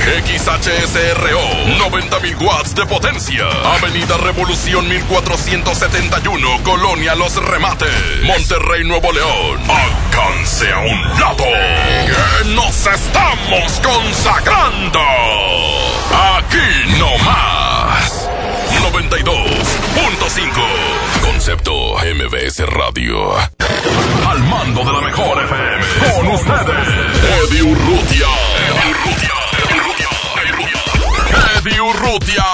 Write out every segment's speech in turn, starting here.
XHSRO. 90.000 watts de potencia. Avenida Revolución 1471. Colonia Los Remates. Monterrey, Nuevo León. Alcance a un lado. Que nos estamos consagrando. Aquí no más. 92.5. Concepto MBS Radio. Al mando de la mejor FM. Con ustedes. Eddie Urrutia. Eddie Urrutia. Eddie Urrutia.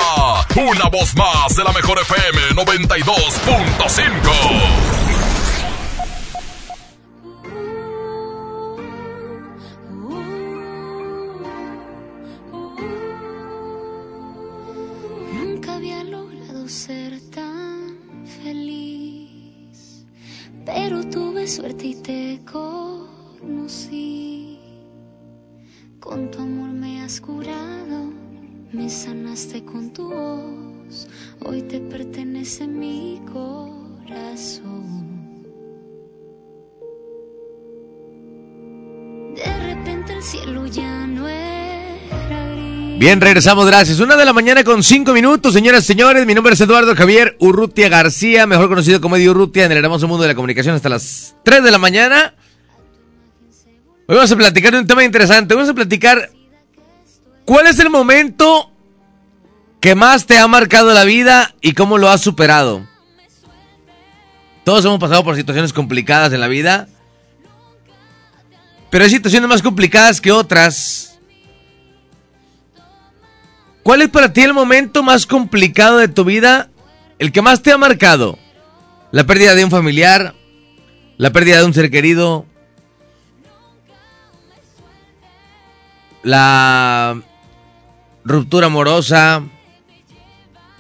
Una voz más de la mejor FM 92.5. Nunca había logrado ser tan feliz, pero tuve suerte y te conocí. Con tu amor me has curado, me sanaste con tu voz, hoy te pertenece mi corazón. De repente el cielo ya no era. Bien, regresamos, gracias. Una de la mañana con cinco minutos, señoras y señores. Mi nombre es Eduardo Javier Urrutia García, mejor conocido como Eddie Urrutia en el hermoso mundo de la comunicación hasta las 3 de la mañana. Hoy vamos a platicar de un tema interesante. Vamos a platicar cuál es el momento que más te ha marcado la vida y cómo lo has superado. Todos hemos pasado por situaciones complicadas en la vida, pero hay situaciones más complicadas que otras. ¿Cuál es para ti el momento más complicado de tu vida? El que más te ha marcado. La pérdida de un familiar, la pérdida de un ser querido, la ruptura amorosa,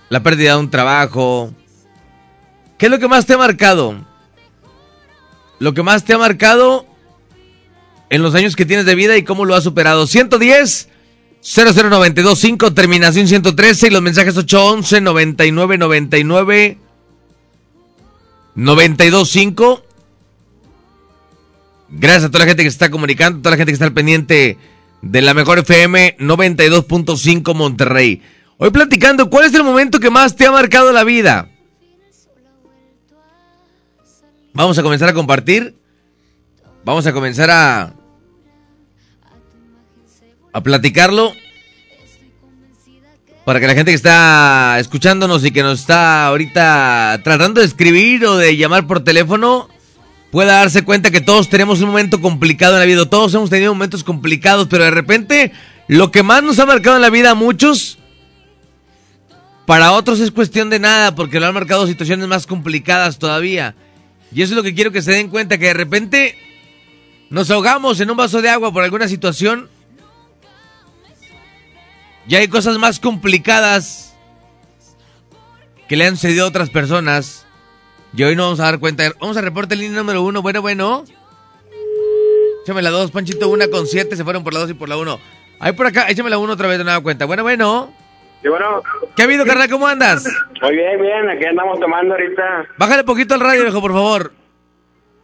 la pérdida de un trabajo. ¿Qué es lo que más te ha marcado? Lo que más te ha marcado en los años que tienes de vida y cómo lo has superado. 110 00925 terminación 113 y los mensajes 811 99 99 925. Gracias a toda la gente que se está comunicando, toda la gente que está al pendiente de la mejor FM 92.5 Monterrey. Hoy platicando, ¿cuál es el momento que más te ha marcado la vida? Vamos a comenzar a compartir. Vamos a comenzar a a platicarlo para que la gente que está escuchándonos y que nos está ahorita tratando de escribir o de llamar por teléfono pueda darse cuenta que todos tenemos un momento complicado en la vida. Todos hemos tenido momentos complicados, pero de repente lo que más nos ha marcado en la vida a muchos, para otros es cuestión de nada, porque lo han marcado situaciones más complicadas todavía. Y eso es lo que quiero que se den cuenta, que de repente nos ahogamos en un vaso de agua por alguna situación. Y hay cosas más complicadas que le han sucedido a otras personas. Y hoy no vamos a dar cuenta. Vamos a reporte línea número uno. Bueno, bueno. Échame la dos, Panchito, una con siete. Se fueron por la dos y por la uno. Ahí por acá, échame la uno otra vez, de nueva cuenta. Bueno, bueno. Sí, bueno. ¿Qué ha habido, carnal? ¿Cómo andas? Muy bien, bien. Aquí andamos tomando ahorita. Bájale poquito al radio, viejo, por favor.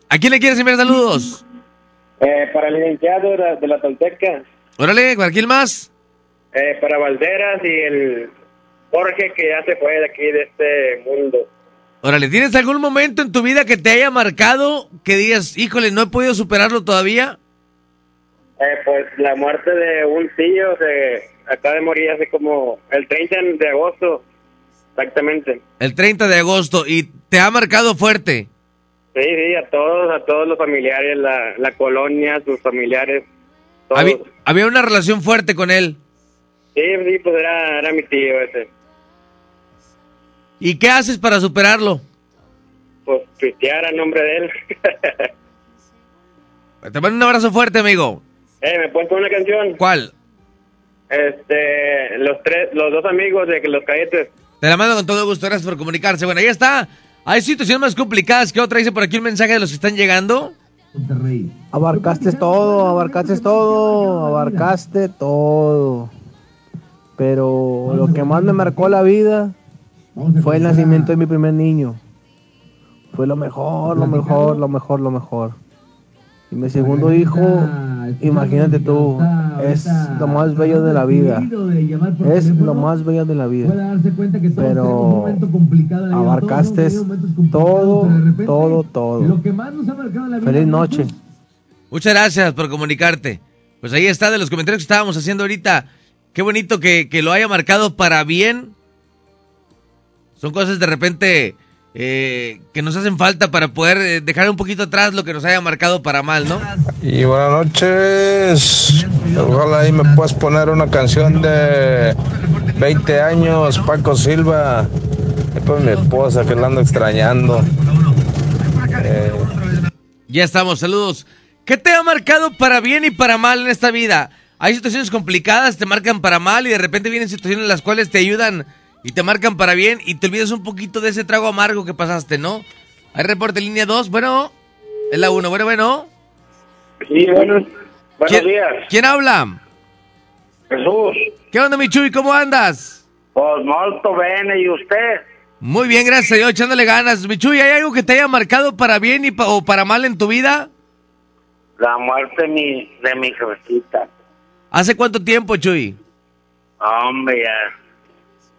¿A quién le quieres enviar saludos? Eh, para el licenciado de la, de la Tolteca. Órale, ¿para quién más? Eh, para Valderas y el Jorge que ya se fue de aquí, de este mundo. Órale, ¿tienes algún momento en tu vida que te haya marcado que digas, híjole, no he podido superarlo todavía? Eh, pues la muerte de un tío se acaba de morir hace como el 30 de agosto, exactamente. El 30 de agosto. ¿Y te ha marcado fuerte? Sí, sí, a todos, a todos los familiares, la, la colonia, sus familiares. Todos. Había, había una relación fuerte con él. Sí, sí, pues era, era mi tío ese. ¿Y qué haces para superarlo? Pues tuitear a nombre de él. Te mando un abrazo fuerte, amigo. eh, ¿me puedes poner una canción? ¿Cuál? Este, los tres, los dos amigos de que los cadetes. Te la mando con todo gusto, gracias por comunicarse. Bueno, ahí está. Hay situaciones más complicadas que otra. Dice por aquí un mensaje de los que están llegando. Abarcaste todo, abarcaste todo, abarcaste todo. Pero lo que más me marcó la vida fue el nacimiento de mi primer niño. Fue lo mejor, lo mejor, lo mejor, lo mejor. Y mi segundo hijo, imagínate tú, es lo más bello de la vida. Es lo más bello de la vida. Pero abarcaste todo, todo, todo. Feliz noche. Muchas gracias por comunicarte. Pues ahí está de los comentarios que estábamos haciendo ahorita. Qué bonito que, que lo haya marcado para bien. Son cosas de repente eh, que nos hacen falta para poder eh, dejar un poquito atrás lo que nos haya marcado para mal, ¿no? Y buenas noches. Ojalá ahí me puedas poner una canción de 20 años, Paco Silva. Pues mi esposa que la ando extrañando. Eh, Ya estamos, saludos. ¿Qué te ha marcado para bien y para mal en esta vida? Hay situaciones complicadas, te marcan para mal y de repente vienen situaciones en las cuales te ayudan y te marcan para bien y te olvidas un poquito de ese trago amargo que pasaste, ¿no? Hay reporte línea 2, bueno, es la 1, bueno, bueno. Sí, buenos, buenos ¿Quién, días. ¿Quién habla? Jesús. ¿Qué onda, mi Chuy? ¿Cómo andas? Pues molto bene, ¿y usted? Muy bien, gracias a Dios, echándole ganas. Mi Chuy, ¿hay algo que te haya marcado para bien y pa- o para mal en tu vida? La muerte de mi, de mi jefecita. ¿Hace cuánto tiempo, Chuy? Hombre, ya.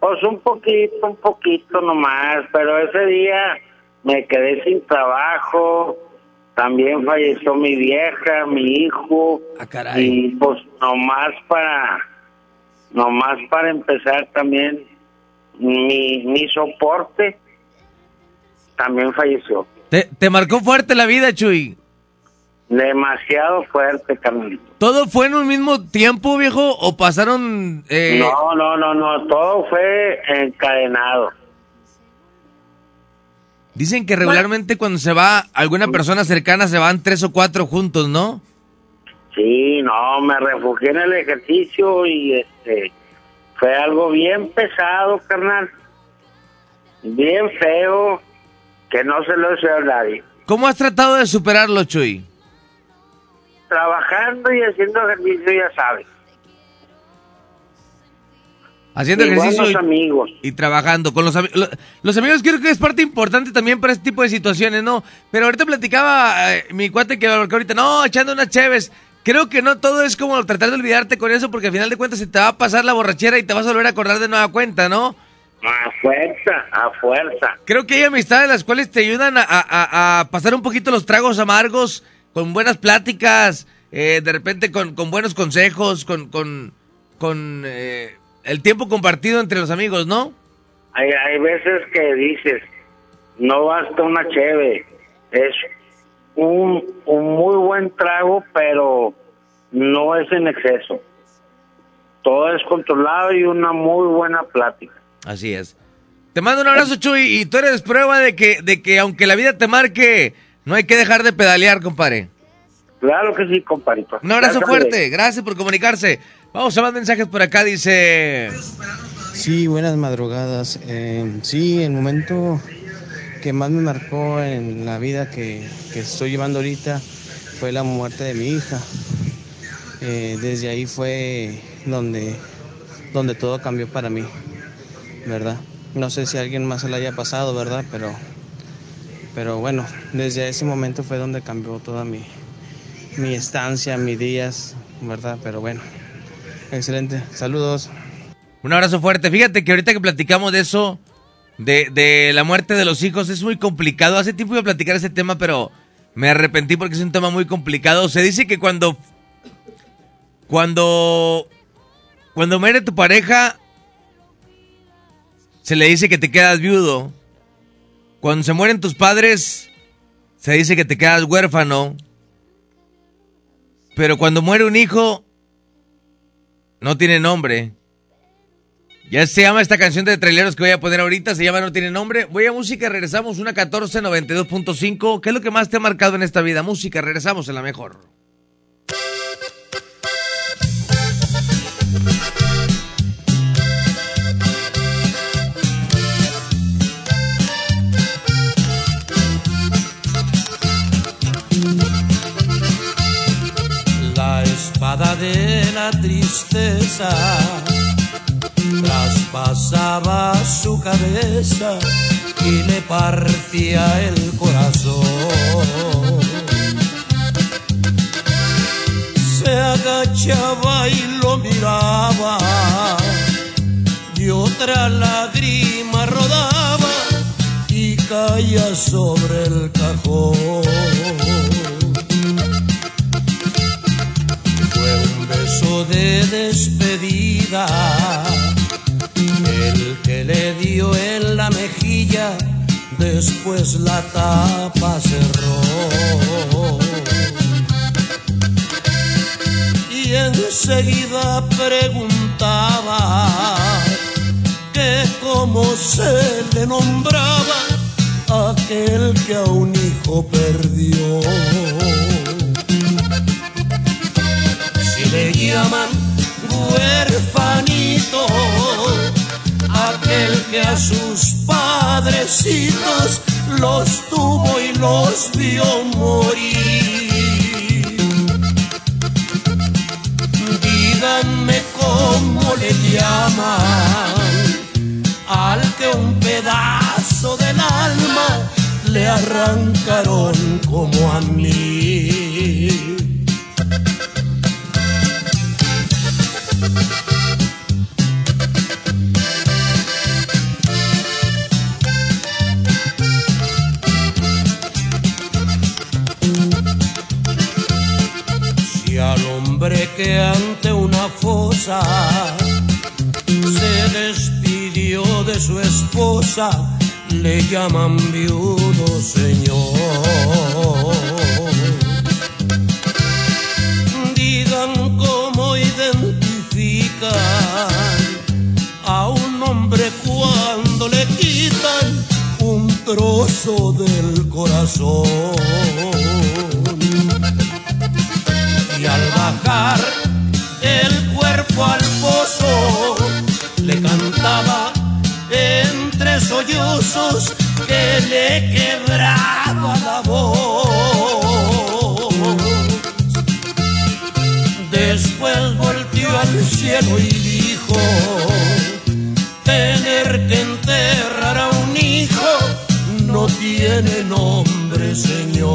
Pues un poquito, un poquito nomás, pero ese día me quedé sin trabajo. También falleció mi vieja, mi hijo. Ah, caray. Y pues nomás para, nomás para empezar también, mi, mi soporte también falleció. ¿Te, te marcó fuerte la vida, Chuy? Demasiado fuerte, Carmelito. ¿Todo fue en un mismo tiempo, viejo? ¿O pasaron...? eh, No, no, no, no, todo fue encadenado. Dicen que regularmente cuando se va alguna persona cercana se van tres o cuatro juntos, ¿no? Sí, no, me refugié en el ejercicio y este fue algo bien pesado, carnal. Bien feo, que no se lo deseo a nadie. ¿Cómo has tratado de superarlo, Chuy? Trabajando y haciendo ejercicio, ya sabes. Haciendo Y ejercicio y, amigos. y trabajando con los amigos. Los amigos creo que es parte importante también para este tipo de situaciones, ¿no? Pero ahorita platicaba eh, mi cuate que que ahorita, no, echando unas cheves. Creo que no todo es como tratar de olvidarte con eso porque al final de cuentas se te va a pasar la borrachera y te vas a volver a acordar de nueva cuenta, ¿no? A fuerza, a fuerza. Creo que hay amistades las cuales te ayudan a, a- a pasar un poquito los tragos amargos con buenas pláticas, eh, de repente con, con buenos consejos, con, con, con eh, el tiempo compartido entre los amigos, ¿no? Hay, hay veces que dices, no basta una cheve, es un, un muy buen trago, pero no es en exceso. Todo es controlado y una muy buena plática. Así es. Te mando un abrazo, Chuy, y tú eres prueba de que, de que aunque la vida te marque, no hay que dejar de pedalear, compadre. Claro que sí, compadrito. Un abrazo Gracias, fuerte, gracias por comunicarse. Vamos a más mensajes por acá, dice... Sí, buenas madrugadas. Eh, sí, el momento que más me marcó en la vida que, que estoy llevando ahorita fue la muerte de mi hija. Eh, desde ahí fue donde, donde todo cambió para mí, ¿verdad? No sé si a alguien más se le haya pasado, ¿verdad? Pero, pero bueno, desde ese momento fue donde cambió toda mi, mi estancia, mis días, ¿verdad? Pero bueno, excelente. Saludos. Un abrazo fuerte. Fíjate que ahorita que platicamos de eso, de, de la muerte de los hijos, es muy complicado. Hace tiempo iba a platicar ese tema, pero me arrepentí porque es un tema muy complicado. Se dice que cuando. Cuando. Cuando muere tu pareja. Se le dice que te quedas viudo. Cuando se mueren tus padres. Se dice que te quedas huérfano. Pero cuando muere un hijo. No tiene nombre. Ya se llama esta canción de traileros que voy a poner ahorita, se llama No tiene nombre. Voy a música, regresamos, una 1492.5. ¿Qué es lo que más te ha marcado en esta vida? Música, regresamos en la mejor. de la tristeza traspasaba su cabeza y le partía el corazón. Se agachaba y lo miraba y otra lágrima rodaba y caía sobre el cajón. Beso de despedida, el que le dio en la mejilla, después la tapa cerró. Y enseguida preguntaba que cómo se le nombraba aquel que a un hijo perdió. Le llaman huerfanito, aquel que a sus padrecitos los tuvo y los vio morir. Díganme cómo le llaman al que un pedazo del alma le arrancaron como a mí. Que ante una fosa se despidió de su esposa, le llaman viudo señor. Digan cómo identifican a un hombre cuando le quitan un trozo del corazón. Y al bajar el cuerpo al pozo, le cantaba entre sollozos que le quebraba la voz. Después volteó al cielo y dijo, tener que enterrar a un hijo no tiene nombre, Señor.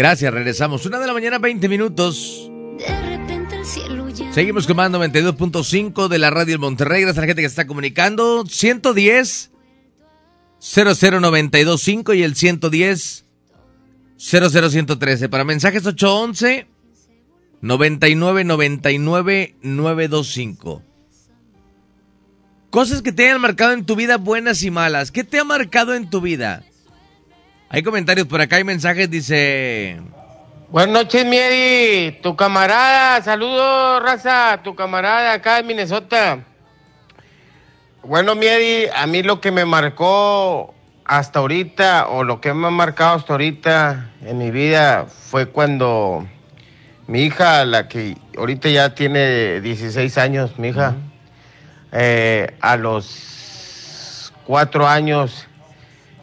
Gracias, regresamos. Una de la mañana, 20 minutos. De repente el cielo ya Seguimos comando 92.5 de la radio en Monterrey. Gracias a la gente que se está comunicando. 110 00925 y el 110 00113. Para mensajes 811 99 99 925. Cosas que te hayan marcado en tu vida, buenas y malas. ¿Qué te ha marcado en tu vida? Hay comentarios por acá, hay mensajes, dice... Buenas noches, Miedi. Tu camarada, saludos, raza. Tu camarada acá de Minnesota. Bueno, Miedi, a mí lo que me marcó hasta ahorita, o lo que me ha marcado hasta ahorita en mi vida, fue cuando mi hija, la que ahorita ya tiene 16 años, mi hija, eh, a los cuatro años,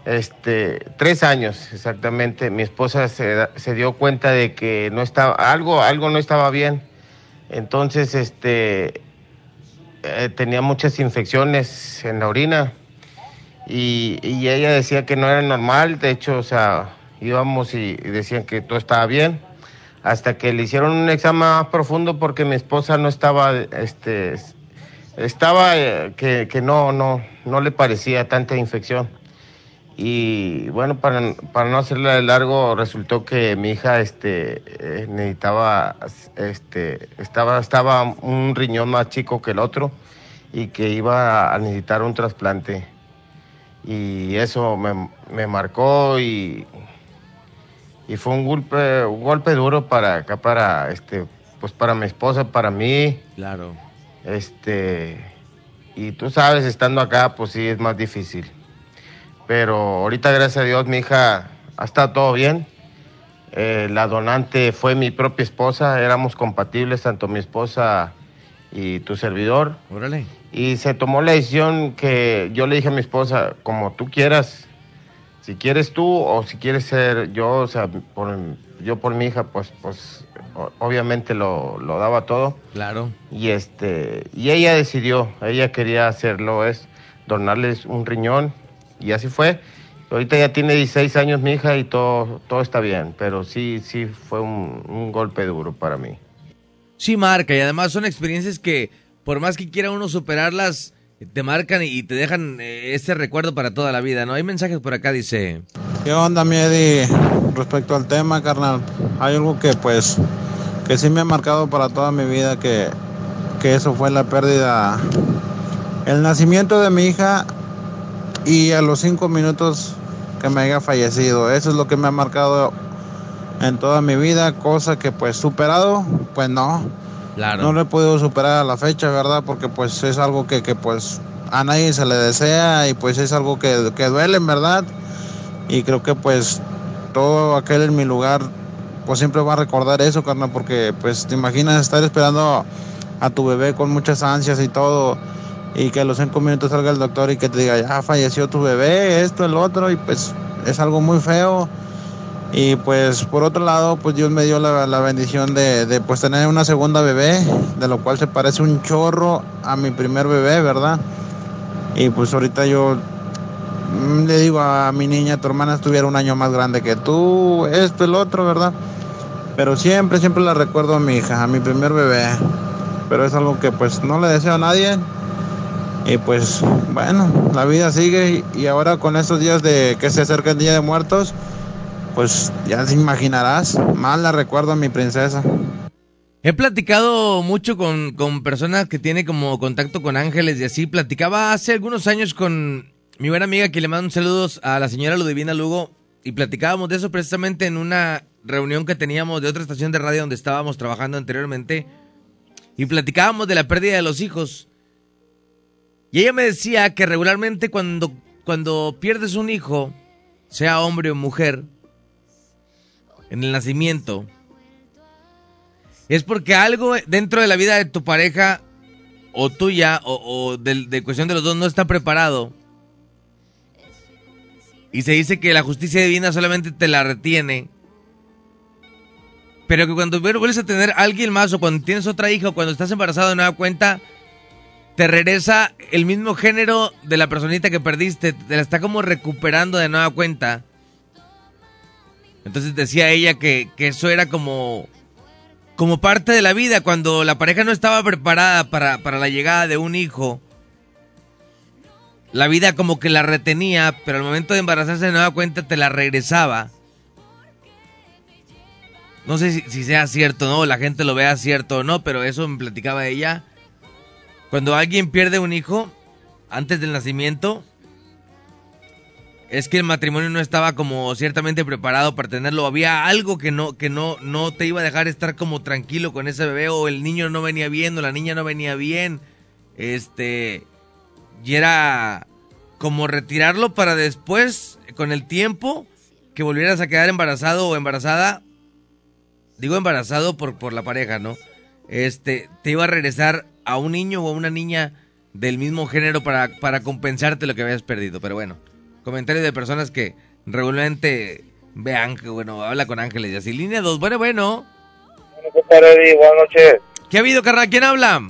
este, tres años exactamente, mi esposa se, dio cuenta de que no estaba, algo, algo no estaba bien. Entonces, este, eh, tenía muchas infecciones en la orina y, ella decía que no era normal, de hecho, o sea, íbamos y, y decían que todo estaba bien, hasta que le hicieron un examen más profundo porque mi esposa no estaba, este, estaba eh, que, que no, no, no le parecía tanta infección. Y bueno, para, para no hacerla de largo, resultó que mi hija este, eh, necesitaba, este, estaba, estaba un riñón más chico que el otro y que iba a necesitar un trasplante. Y eso me, me marcó y, y fue un golpe, un golpe duro para acá, para, este, pues para mi esposa, para mí. Claro. Este, y tú sabes, estando acá, pues sí es más difícil. Pero ahorita, gracias a Dios, mi hija ha estado todo bien. Eh, la donante fue mi propia esposa, éramos compatibles, tanto mi esposa y tu servidor. Órale. Y se tomó la decisión que yo le dije a mi esposa, como tú quieras, si quieres tú o si quieres ser yo, o sea, por, yo por mi hija, pues, pues obviamente lo, lo daba todo. Claro. Y este, y ella decidió, ella quería hacerlo, es donarles un riñón, y así fue. Ahorita ya tiene 16 años mi hija y todo, todo está bien, pero sí, sí fue un, un golpe duro para mí. Sí marca y además son experiencias que por más que quiera uno superarlas, te marcan y te dejan eh, ese recuerdo para toda la vida, ¿no? Hay mensajes por acá, dice... ¿Qué onda, Miedi? Respecto al tema, carnal, hay algo que pues que sí me ha marcado para toda mi vida que, que eso fue la pérdida, el nacimiento de mi hija y a los cinco minutos que me haya fallecido. Eso es lo que me ha marcado en toda mi vida, cosa que pues superado, pues no. Claro. No lo he podido superar a la fecha, ¿verdad? Porque pues es algo que, que pues a nadie se le desea y pues es algo que, que duele, verdad. Y creo que pues todo aquel en mi lugar pues siempre va a recordar eso, carnal, porque pues te imaginas estar esperando a tu bebé con muchas ansias y todo y que a los cinco minutos salga el doctor y que te diga, ya falleció tu bebé, esto, el otro, y pues es algo muy feo. Y pues por otro lado, pues Dios me dio la, la bendición de, de, pues tener una segunda bebé, de lo cual se parece un chorro a mi primer bebé, ¿verdad? Y pues ahorita yo mm, le digo a mi niña, tu hermana estuviera un año más grande que tú, esto, el otro, ¿verdad? Pero siempre, siempre la recuerdo a mi hija, a mi primer bebé. Pero es algo que pues no le deseo a nadie. Y pues bueno, la vida sigue y- ahora con estos días de que se acerca el Día de Muertos, pues ya te imaginarás, más la recuerdo a mi princesa. He platicado mucho con, con personas que tienen como contacto con ángeles y así. Platicaba hace algunos años con mi buena amiga que le mando un saludos a la señora Ludivina Lugo y platicábamos de eso precisamente en una reunión que teníamos de otra estación de radio donde estábamos trabajando anteriormente y platicábamos de la pérdida de los hijos. Y ella me decía que regularmente cuando, cuando pierdes un hijo, sea hombre o mujer, en el nacimiento, es porque algo dentro de la vida de tu pareja o tuya o, de, de cuestión de los dos no está preparado. Y se dice que la justicia divina solamente te la retiene. Pero que cuando vuelves a tener a alguien más o cuando tienes otra hija o cuando estás embarazado de nueva cuenta, te regresa el mismo género de la personita que perdiste. Te la está como recuperando de nueva cuenta. Entonces decía ella que, que eso era como, como parte de la vida. Cuando la pareja no estaba preparada para, para la llegada de un hijo, la vida como que la retenía, pero al momento de embarazarse de nueva cuenta te la regresaba. No sé si, si sea cierto o no, la gente lo vea cierto o no, pero eso me platicaba ella. Cuando alguien pierde un hijo antes del nacimiento, es que el matrimonio no estaba como ciertamente preparado para tenerlo. Había algo que no, que no, no te iba a dejar estar como tranquilo con ese bebé, o el niño no venía bien, o la niña no venía bien. Este. Y era como retirarlo para después, con el tiempo, que volvieras a quedar embarazado o embarazada. Digo embarazado por, por la pareja, ¿no? Este, te iba a regresar a un niño o a una niña del mismo género para, para compensarte lo que habías perdido. Pero bueno, comentarios de personas que regularmente vean que, bueno, habla con ángeles y así. Línea 2, bueno, bueno. Buenas noches. ¿Qué ha habido, carnal? ¿Quién habla?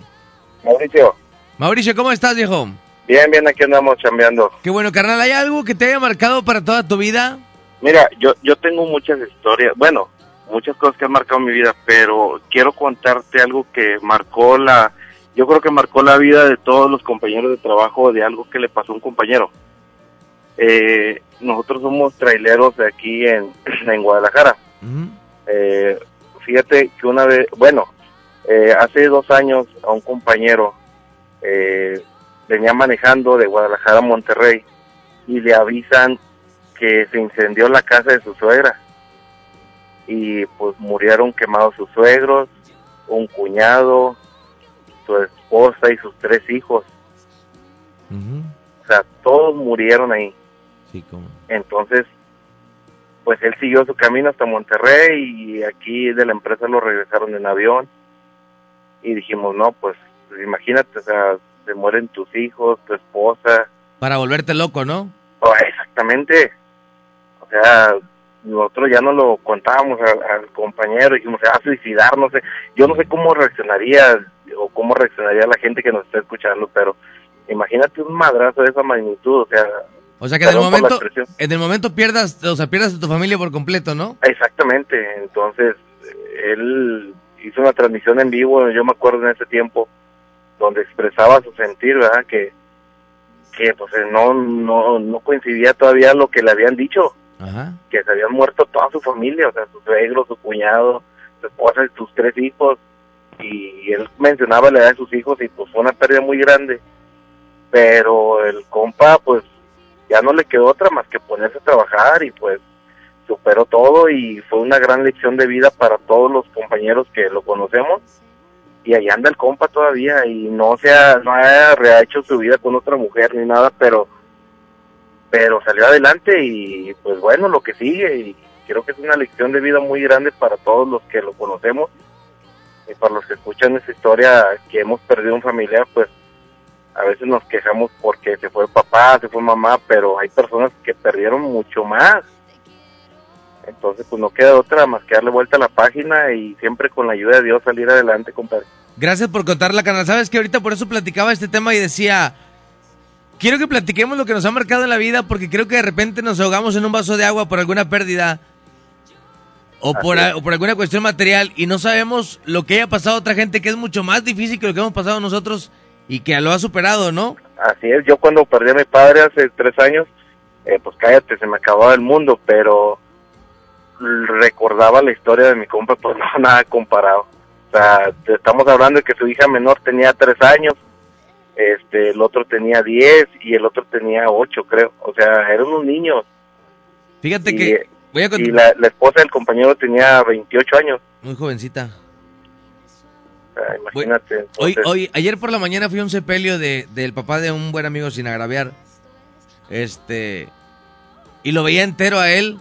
Mauricio. Mauricio, ¿cómo estás, viejo? Bien, bien, aquí andamos chambeando. Qué bueno, carnal. ¿Hay algo que te haya marcado para toda tu vida? Mira, yo, yo tengo muchas historias, bueno, muchas cosas que han marcado mi vida, pero quiero contarte algo que marcó la, yo creo que marcó la vida de todos los compañeros de trabajo de algo que le pasó a un compañero. Eh, nosotros somos traileros de aquí en, en Guadalajara. Eh, fíjate que una vez, bueno, eh, hace dos años a un compañero eh, venía manejando de Guadalajara a Monterrey y le avisan que se incendió la casa de su suegra y pues murieron quemados sus suegros, un cuñado, su esposa y sus tres hijos. O sea, todos murieron ahí. Sí, como. Entonces, pues él siguió su camino hasta Monterrey y aquí de la empresa lo regresaron en avión. Y dijimos, no, pues, pues imagínate, o sea, se mueren tus hijos, tu esposa. Para volverte loco, ¿no? Oh, exactamente. O sea, nosotros ya no lo contábamos al, al compañero, dijimos, se va a suicidar, no sé. Yo no sé cómo reaccionaría o cómo reaccionaría la gente que nos está escuchando, pero imagínate un madrazo de esa magnitud, o sea... O sea que en el momento, en el momento pierdas, o sea, pierdas a tu familia por completo, ¿no? Exactamente, entonces él hizo una transmisión en vivo, yo me acuerdo en ese tiempo, donde expresaba su sentir, ¿verdad? Que, que pues no, no, no coincidía todavía lo que le habían dicho, Ajá. que se habían muerto toda su familia, o sea, su suegro, su cuñado, su esposa y sus tres hijos, y él mencionaba la edad de sus hijos y pues fue una pérdida muy grande, pero el compa pues ya no le quedó otra más que ponerse a trabajar y pues superó todo y fue una gran lección de vida para todos los compañeros que lo conocemos. Y ahí anda el compa todavía y no se ha, no ha rehecho su vida con otra mujer ni nada, pero pero salió adelante y pues bueno, lo que sigue y creo que es una lección de vida muy grande para todos los que lo conocemos y para los que escuchan esa historia que hemos perdido un familiar, pues a veces nos quejamos porque se fue papá, se fue mamá, pero hay personas que perdieron mucho más. Entonces, pues no queda otra más que darle vuelta a la página y siempre con la ayuda de Dios salir adelante, compadre. Gracias por contarla, canal. Sabes que ahorita por eso platicaba este tema y decía, quiero que platiquemos lo que nos ha marcado en la vida porque creo que de repente nos ahogamos en un vaso de agua por alguna pérdida o por, a- o por alguna cuestión material y no sabemos lo que haya pasado a otra gente que es mucho más difícil que lo que hemos pasado nosotros y que lo ha superado, ¿no? Así es, yo cuando perdí a mi padre hace tres años, eh, pues cállate, se me acababa el mundo, pero recordaba la historia de mi compa, pues no, nada comparado. O sea, estamos hablando de que su hija menor tenía tres años, este, el otro tenía diez y el otro tenía ocho, creo. O sea, eran unos niños. Fíjate Y, que voy a cont- y la, la esposa del compañero tenía 28 años. muy jovencita. Sea, imagínate. Hoy, ayer por la mañana fui a un sepelio de, del papá de un buen amigo sin agraviar. Este. Y lo veía entero a él,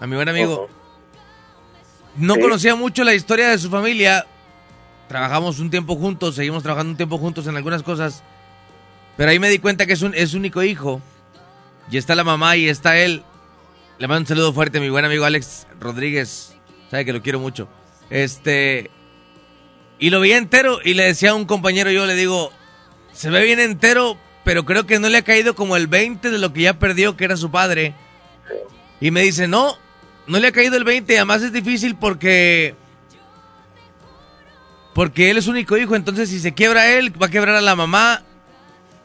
a mi buen amigo. No Sí. conocía mucho la historia de su familia. Trabajamos un tiempo juntos, seguimos trabajando un tiempo juntos en algunas cosas. Pero ahí me di cuenta que es un es único hijo. Y está la mamá y está él. Le mando un saludo fuerte a mi buen amigo Alex Rodríguez. Sabe que lo quiero mucho. Este. Y lo veía entero y le decía a un compañero, yo le digo, se ve bien entero, pero creo que no le ha caído como el 20 de lo que ya perdió, que era su padre. Y me dice, no, no le ha caído el 20, además es difícil porque... Porque él es único hijo, entonces si se quiebra él, va a quebrar a la mamá.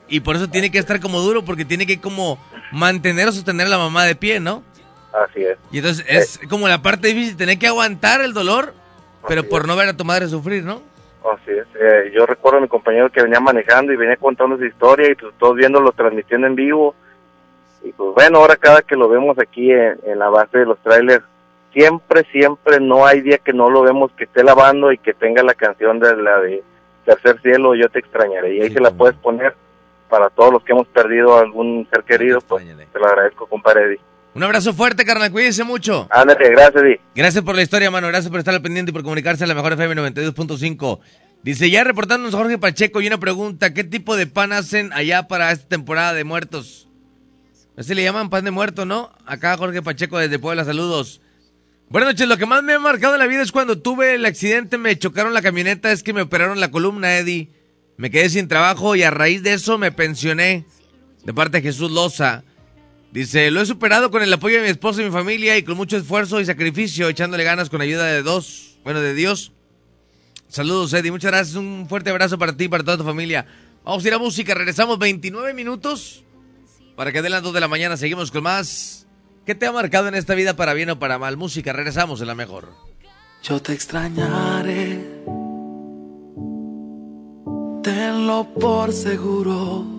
Y por eso tiene que estar como duro, porque tiene que como mantener o sostener a la mamá de pie, ¿no? Así es. Y entonces es como la parte difícil, tener que aguantar el dolor, pero por no ver a tu madre sufrir, ¿no? Así es. Eh, yo recuerdo a mi compañero que venía manejando y venía contando su historia y pues, todos viéndolo transmitiendo en vivo. Y pues bueno, ahora cada que lo vemos aquí en, en la base de los trailers, siempre, siempre no hay día que no lo vemos que esté lavando y que tenga la canción de la de Tercer Cielo, Yo te extrañaré. Y ahí se la puedes poner para todos los que hemos perdido a algún ser querido, pues te lo agradezco, compadre Eddie. Un abrazo fuerte, carnal, cuídense mucho. Ándale, gracias, Eddie. Gracias por la historia, mano. Gracias por estar al pendiente y por comunicarse a la mejor FM 92.5. Dice, ya reportándonos Jorge Pacheco y una pregunta, ¿qué tipo de pan hacen allá para esta temporada de muertos? Ese le llaman pan de muerto, ¿no? Acá Jorge Pacheco desde Puebla, saludos. Buenas noches, lo que más me ha marcado en la vida es cuando tuve el accidente, me chocaron la camioneta, es que me operaron la columna, Eddie. Me quedé sin trabajo y a raíz de eso me pensioné. De parte de Jesús Loza. Dice, lo he superado con el apoyo de mi esposa y mi familia y con mucho esfuerzo y sacrificio, echándole ganas con ayuda de dos, bueno, de Dios. Saludos, Eddie, muchas gracias, un fuerte abrazo para ti y para toda tu familia. Vamos a ir a música, regresamos 29 minutos para que den las 2 de la mañana, seguimos con más. ¿Qué te ha marcado en esta vida para bien o para mal? Música, regresamos en la mejor. Yo te extrañaré, tenlo por seguro.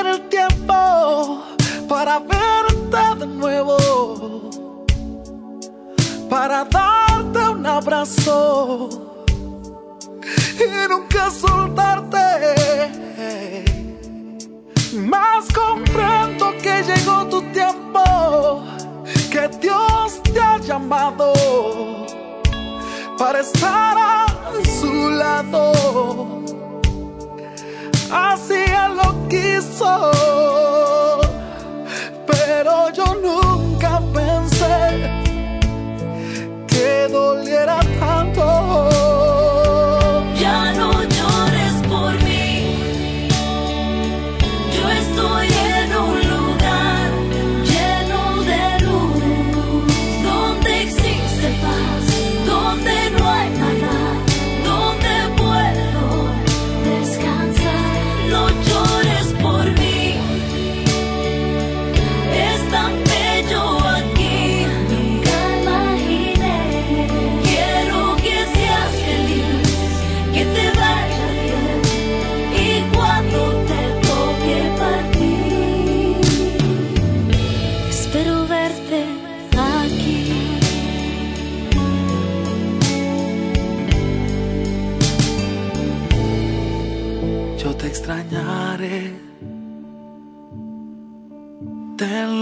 para verte de nuevo, para darte un abrazo y nunca soltarte. Más comprendo que llegó tu tiempo, que Dios te ha llamado para estar a su lado. Así lo quiso,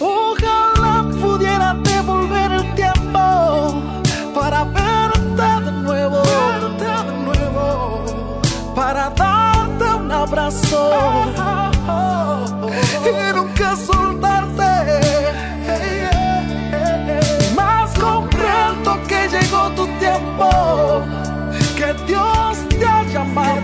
Ojalá pudiera devolver el tiempo para verte de nuevo, verte de nuevo, para darte un abrazo y nunca soltarte. Más comprendo que llegó tu tiempo, que Dios te ha llamado.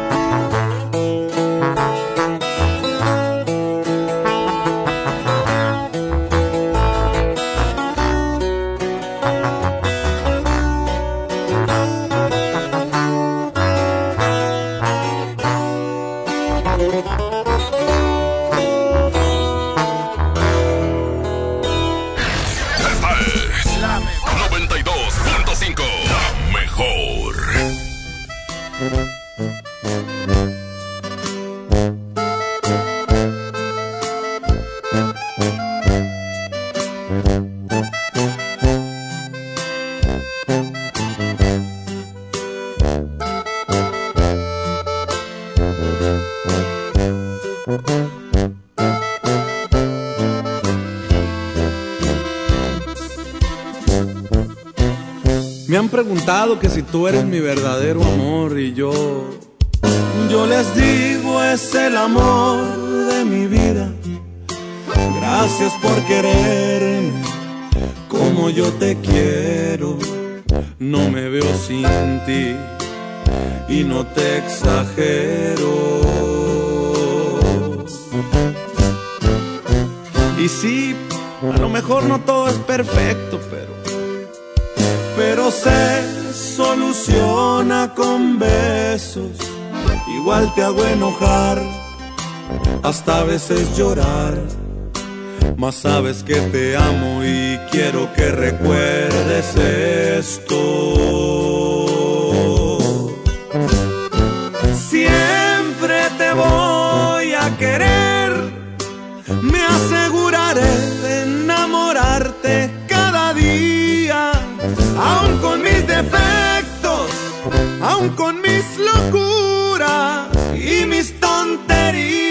Preguntado que si tú eres mi verdadero amor y yo, yo les digo es el amor de mi vida. Gracias por quererme como yo te quiero. No me veo sin ti y no te exagero. Y sí, a lo mejor no todo es perfecto, pero se soluciona con besos. Igual te hago enojar, hasta a veces llorar. Mas sabes que te amo y quiero que recuerdes esto. Siempre te voy aun con mis locuras y mis tonterías.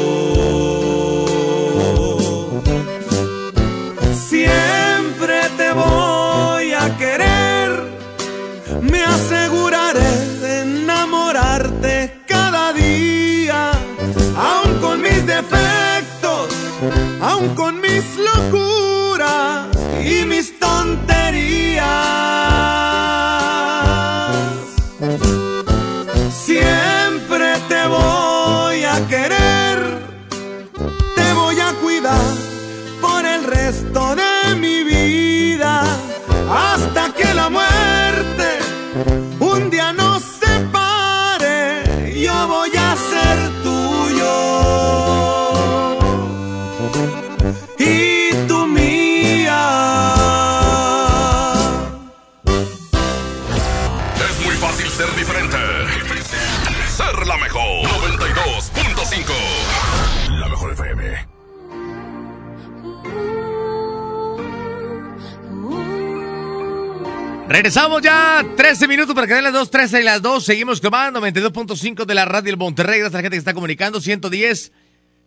Regresamos ya, 13 minutos para que den las 2, 13 y las 2. Seguimos comando 92.5 de la radio del Monterrey. Gracias a la gente que está comunicando. 110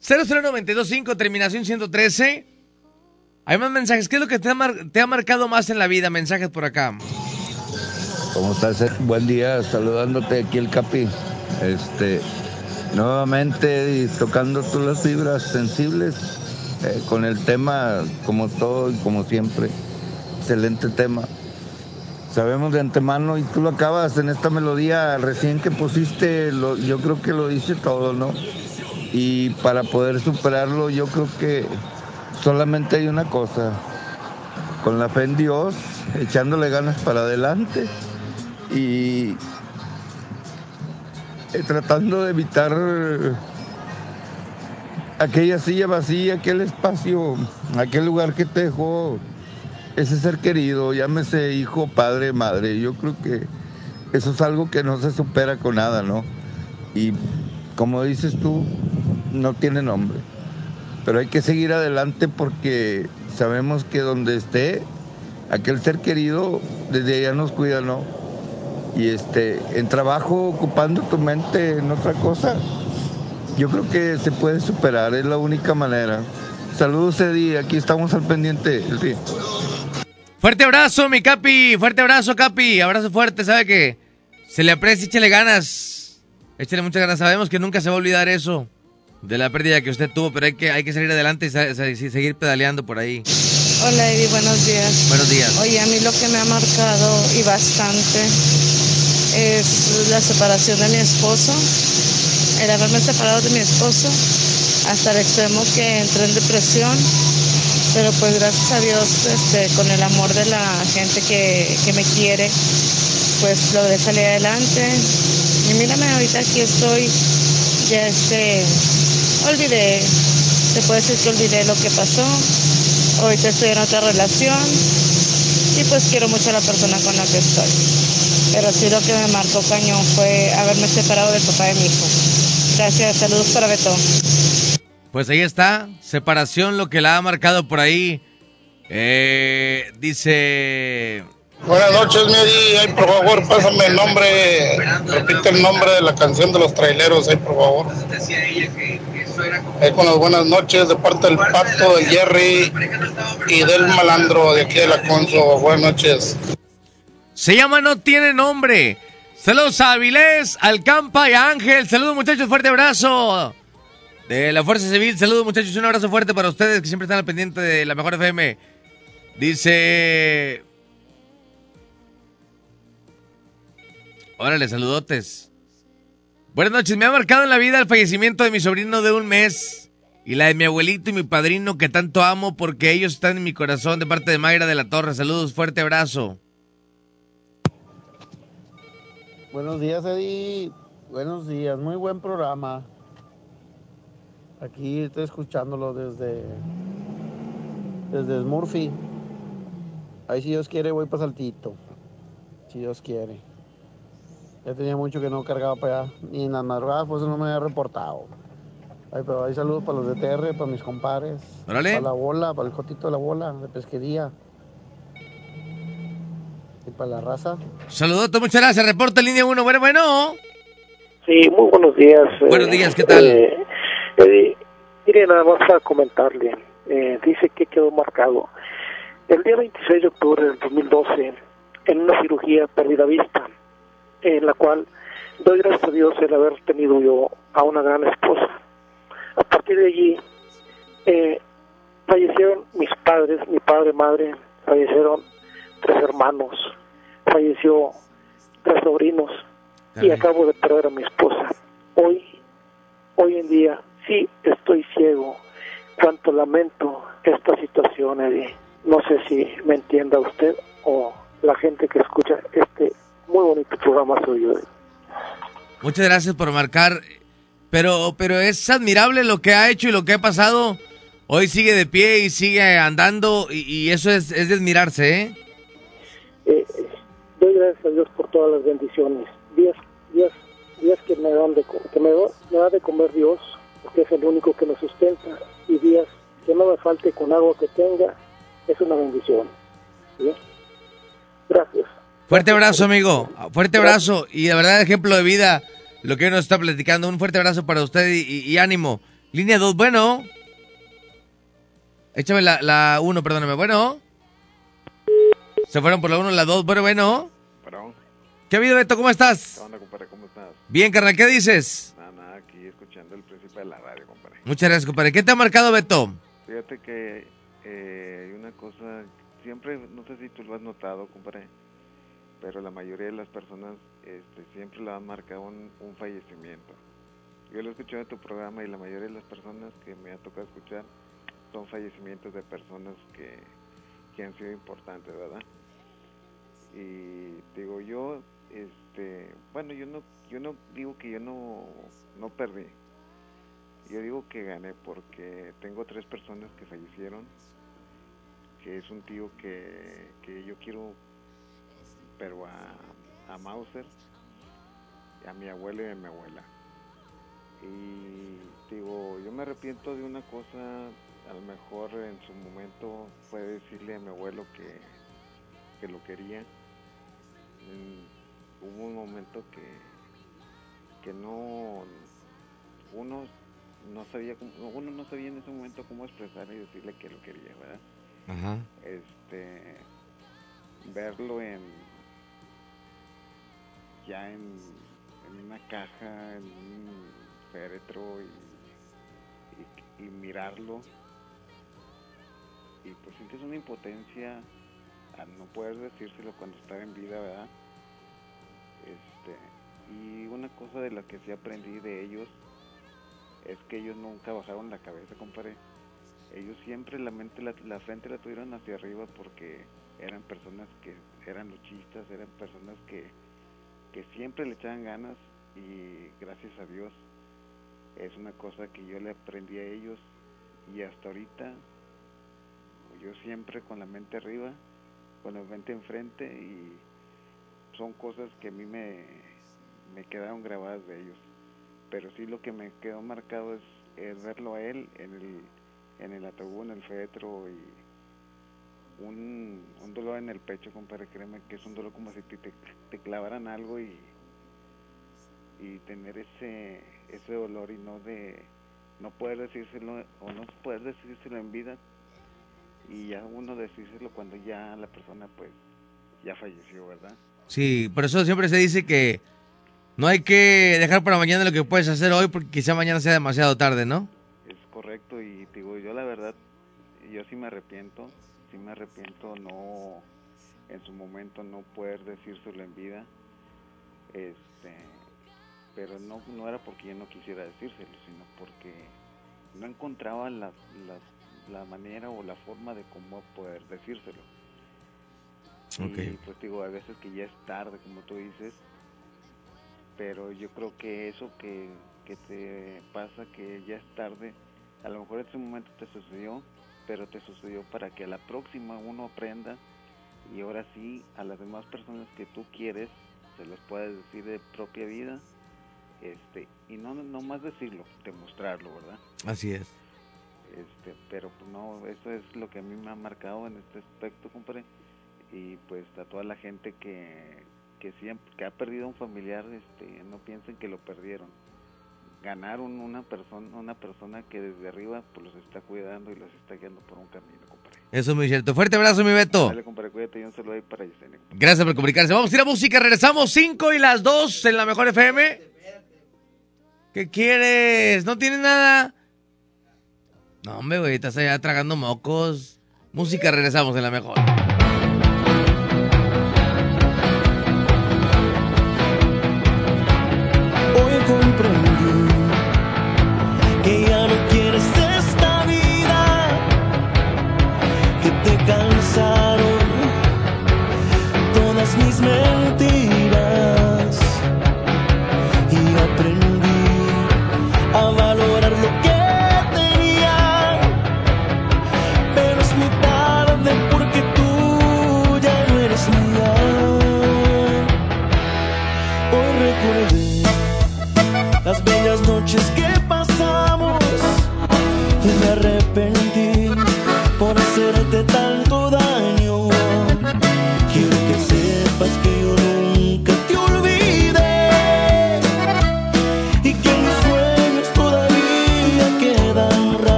00925, terminación 113. Hay más mensajes. ¿Qué es lo que te ha, te ha marcado más en la vida? Mensajes por acá. ¿Cómo estás? Buen día, saludándote aquí el Capi. Este, nuevamente y tocando tú las fibras sensibles eh, con el tema como todo y como siempre. Excelente tema. Sabemos de antemano y tú lo acabas en esta melodía recién que pusiste, yo creo que lo dice todo, ¿no? Y para poder superarlo yo creo que solamente hay una cosa, con la fe en Dios, echándole ganas para adelante y tratando de evitar aquella silla vacía, aquel espacio, aquel lugar que te dejó ese ser querido, llámese hijo, padre, madre. Yo creo que eso es algo que no se supera con nada, ¿no? Y como dices tú, no tiene nombre. Pero hay que seguir adelante porque sabemos que donde esté aquel ser querido, desde allá nos cuida, ¿no? Y este, en trabajo, ocupando tu mente en otra cosa, yo creo que se puede superar, es la única manera. Saludos, Eddie, aquí estamos al pendiente. Fuerte abrazo, mi Capi. Fuerte abrazo, Capi. Abrazo fuerte. Sabe que se le aprecia, échale ganas. Échale muchas ganas. Sabemos que nunca se va a olvidar eso de la pérdida que usted tuvo, pero hay que, hay que salir adelante y sa- y seguir pedaleando por ahí. Hola Eddie, buenos días. Buenos días. Oye, a mí lo que me ha marcado y bastante es la separación de mi esposo, el haberme separado de mi esposo hasta el extremo que entré en depresión, pero pues gracias a Dios, este, con el amor de la gente que, que me quiere, pues logré salir adelante. Y mírame, ahorita aquí estoy, ya este, olvidé, se puede decir que olvidé lo que pasó, ahorita estoy en otra relación y pues quiero mucho a la persona con la que estoy. Pero sí lo que me marcó cañón fue haberme separado del papá de mi hijo. Gracias, saludos para Beto. Pues ahí está, separación, lo que la ha marcado por ahí. Eh, dice... Buenas noches, Medi. Ay, por favor, pásame el nombre. Repite el nombre de la canción de los traileros, ay, por favor. Ahí con las buenas noches de parte del Pato, del Jerry y del Malandro de aquí de la Conso. Buenas noches. Se llama No Tiene Nombre. Saludos a Avilés, al Campa y a Ángel. Saludos muchachos, fuerte abrazo. De la Fuerza Civil, saludos muchachos, un abrazo fuerte para ustedes que siempre están al pendiente de la mejor FM. Dice... Órale, saludotes. Buenas noches, me ha marcado en la vida el fallecimiento de mi sobrino de un mes y la de mi abuelito y mi padrino que tanto amo porque ellos están en mi corazón de parte de Mayra de la Torre. Saludos, fuerte abrazo. Buenos días, Eddie. Buenos días. Muy buen programa. Aquí estoy escuchándolo desde desde Smurfy. Ahí si Dios quiere voy para Saltito. Si Dios quiere. Ya tenía mucho que no cargaba para allá. Ni en las madrugadas, pues no me había reportado. Ay, pero hay saludos para los de TR, para mis compadres. Órale. Para la bola, para el jotito de la bola, de pesquería. Y para la raza. Saludotes, muchas gracias. Reporta línea 1. Bueno, bueno. Sí, muy buenos días. Buenos eh, días, ¿qué tal? eh, eh, mire, nada más para comentarle. eh, dice que quedó marcado. El día 26 de octubre del 2012, en una cirugía perdí la vista, en la cual doy gracias a Dios el haber tenido yo a una gran esposa. A partir de allí, eh, fallecieron mis padres, mi padre, madre, fallecieron tres hermanos, falleció tres sobrinos y acabo de perder a mi esposa. Hoy, hoy en día, sí estoy ciego. Cuánto lamento esta situación, Eddie. No sé si me entienda usted o la gente que escucha este muy bonito programa suyo. Eddie. Muchas gracias por marcar. Pero, pero es admirable lo que ha hecho y lo que ha pasado. Hoy sigue de pie y sigue andando y, y eso es, es de admirarse, ¿eh? Eh, doy gracias a Dios por todas las bendiciones. Días, días, días que me dan de, que me, me da de comer Dios, porque es el único que nos sustenta, y días que no me falte con agua que tenga, es una bendición. ¿sí? Gracias. Fuerte abrazo, amigo. Fuerte abrazo. Y de verdad, ejemplo de vida, lo que hoy nos está platicando. Un fuerte abrazo para usted y, y- y ánimo. Línea 2, bueno. Échame la, la 1, perdóname. Bueno. Se fueron por la 1, la 2. Bueno, bueno. Perdón. ¿Qué ha habido, Beto? ¿Cómo estás? ¿Qué onda, compadre? ¿Cómo estás? Bien, carnal. ¿Qué dices? Muchas gracias, compadre. ¿Qué te ha marcado, Beto? Fíjate que eh, hay una cosa, siempre, no sé si tú lo has notado, compadre, pero la mayoría de las personas este, siempre le han marcado un, un fallecimiento. Yo lo he escuchado en tu programa y la mayoría de las personas que me ha tocado escuchar son fallecimientos de personas que, que han sido importantes, ¿verdad? Y digo yo, este, bueno, yo no, yo no digo que yo no, no perdí. Yo digo que gané porque tengo tres personas que fallecieron, que es un tío que, que yo quiero, pero a, Mauser, a mi abuelo y a mi abuela. Y digo, yo me arrepiento de una cosa, a lo mejor en su momento fue decirle a mi abuelo que, que lo quería. Mm, hubo un momento que, que no, uno no sabía cómo- uno no sabía en ese momento cómo expresar y decirle que lo quería, ¿verdad? Ajá. Este verlo en ya en, en una caja, en un féretro y, y, y mirarlo y pues sientes una impotencia al no poder decírselo cuando estaba en vida, ¿verdad? Este, y una cosa de la que sí aprendí de ellos es que ellos nunca bajaron la cabeza, compadre. Ellos siempre la mente, la, la frente la tuvieron hacia arriba porque eran personas que eran luchistas, eran personas que, que siempre le echaban ganas y gracias a Dios es una cosa que yo le aprendí a ellos y hasta ahorita yo siempre con la mente arriba, con la mente enfrente y son cosas que a mí me, me quedaron grabadas de ellos. Pero sí lo que me quedó marcado es, es verlo a él en el, en el ataúd, en el féretro y un, un dolor en el pecho, compadre, créeme que es un dolor como si te, te, clavaran algo y, y tener ese, ese dolor y no de no poder decírselo o no poder decírselo en vida y ya uno decírselo cuando ya la persona pues ya falleció, ¿verdad? Sí, por eso siempre se dice que no hay que dejar para mañana lo que puedes hacer hoy porque quizá mañana sea demasiado tarde, ¿no? Es correcto y digo, yo la verdad, yo sí me arrepiento, sí me arrepiento no, en su momento no poder decírselo en vida, este, pero no, no era porque yo no quisiera decírselo, sino porque no encontraba las, las, la manera o la forma de cómo poder decírselo. Ok. Y pues digo, a veces que ya es tarde, como tú dices, pero yo creo que eso que, que te pasa, que ya es tarde, a lo mejor en ese momento te sucedió, pero te sucedió para que a la próxima uno aprenda y ahora sí a las demás personas que tú quieres se los puedas decir de propia vida este y no no más decirlo demostrarlo verdad Así es. este pero no eso es lo que a mí me ha marcado en este aspecto compadre y pues a toda la gente que que siempre que ha perdido un familiar este no piensen que lo perdieron ganaron una persona una persona que desde arriba pues los está cuidando y los está guiando por un camino compadre Eso es muy cierto. Fuerte abrazo, mi Beto. Dale, compadre, cuídate y un saludo ahí para Yesenia. Gracias por comunicarse. Vamos a ir a música. Regresamos 5 y las 2 en la mejor FM. ¿Qué quieres? ¿No tienes nada? No, hombre, güey, estás allá tragando mocos. Música, regresamos en la mejor.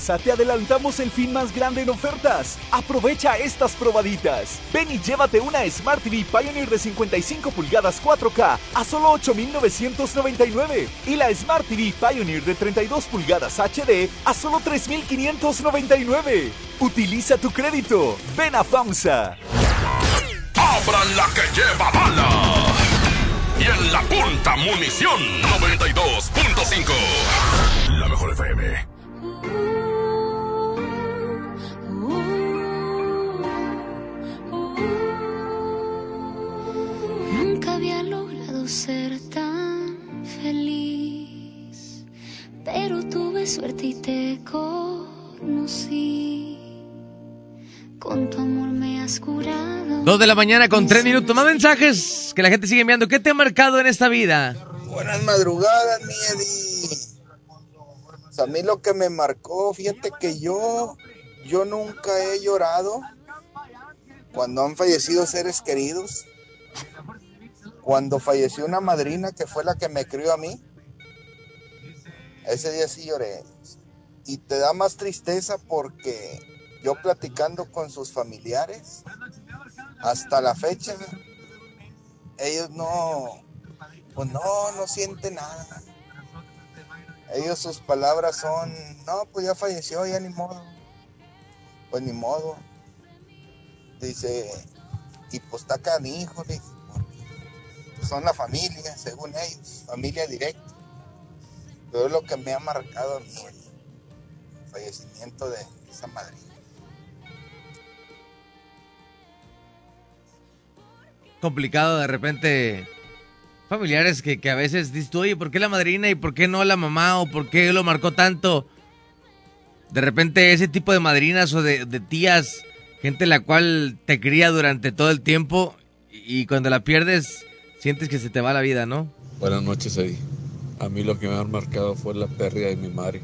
Te adelantamos el fin más grande en ofertas. Aprovecha estas probaditas. Ven y llévate una Smart TV Pioneer de 55 pulgadas 4K a solo 8,999 y la Smart TV Pioneer de 32 pulgadas HD a solo 3,599. Utiliza tu crédito. Ven a FAMSA. Abran la que lleva bala. Y en la punta munición 92.5. La mejor FM. Ser tan feliz, pero tuve suerte y te conocí. Con tu amor me has curado. Dos de la mañana con tres minutos. Más mensajes que la gente sigue enviando. ¿Qué te ha marcado en esta vida? Buenas madrugadas. Pues a mí lo que me marcó, fíjate que yo, yo nunca he llorado cuando han fallecido seres queridos. Cuando falleció una madrina que fue la que me crió a mí, ese día sí lloré. Y te da más tristeza porque yo platicando con sus familiares, hasta la fecha, ellos no, pues no, no sienten nada. Ellos sus palabras son, no, pues ya falleció, ya ni modo. Pues ni modo. Dice, y pues está hijo, dice, son la familia, según ellos, familia directa. Pero es lo que me ha marcado el fallecimiento de esa madre. Complicado de repente. Familiares que, que a veces dices tú, oye, ¿por qué la madrina y por qué no la mamá o por qué lo marcó tanto? De repente ese tipo de madrinas o de tías, gente la cual te cría durante todo el tiempo y cuando la pierdes sientes que se te va la vida, ¿no? Buenas noches, Eddie. A mí lo que me ha marcado fue la pérdida de mi madre.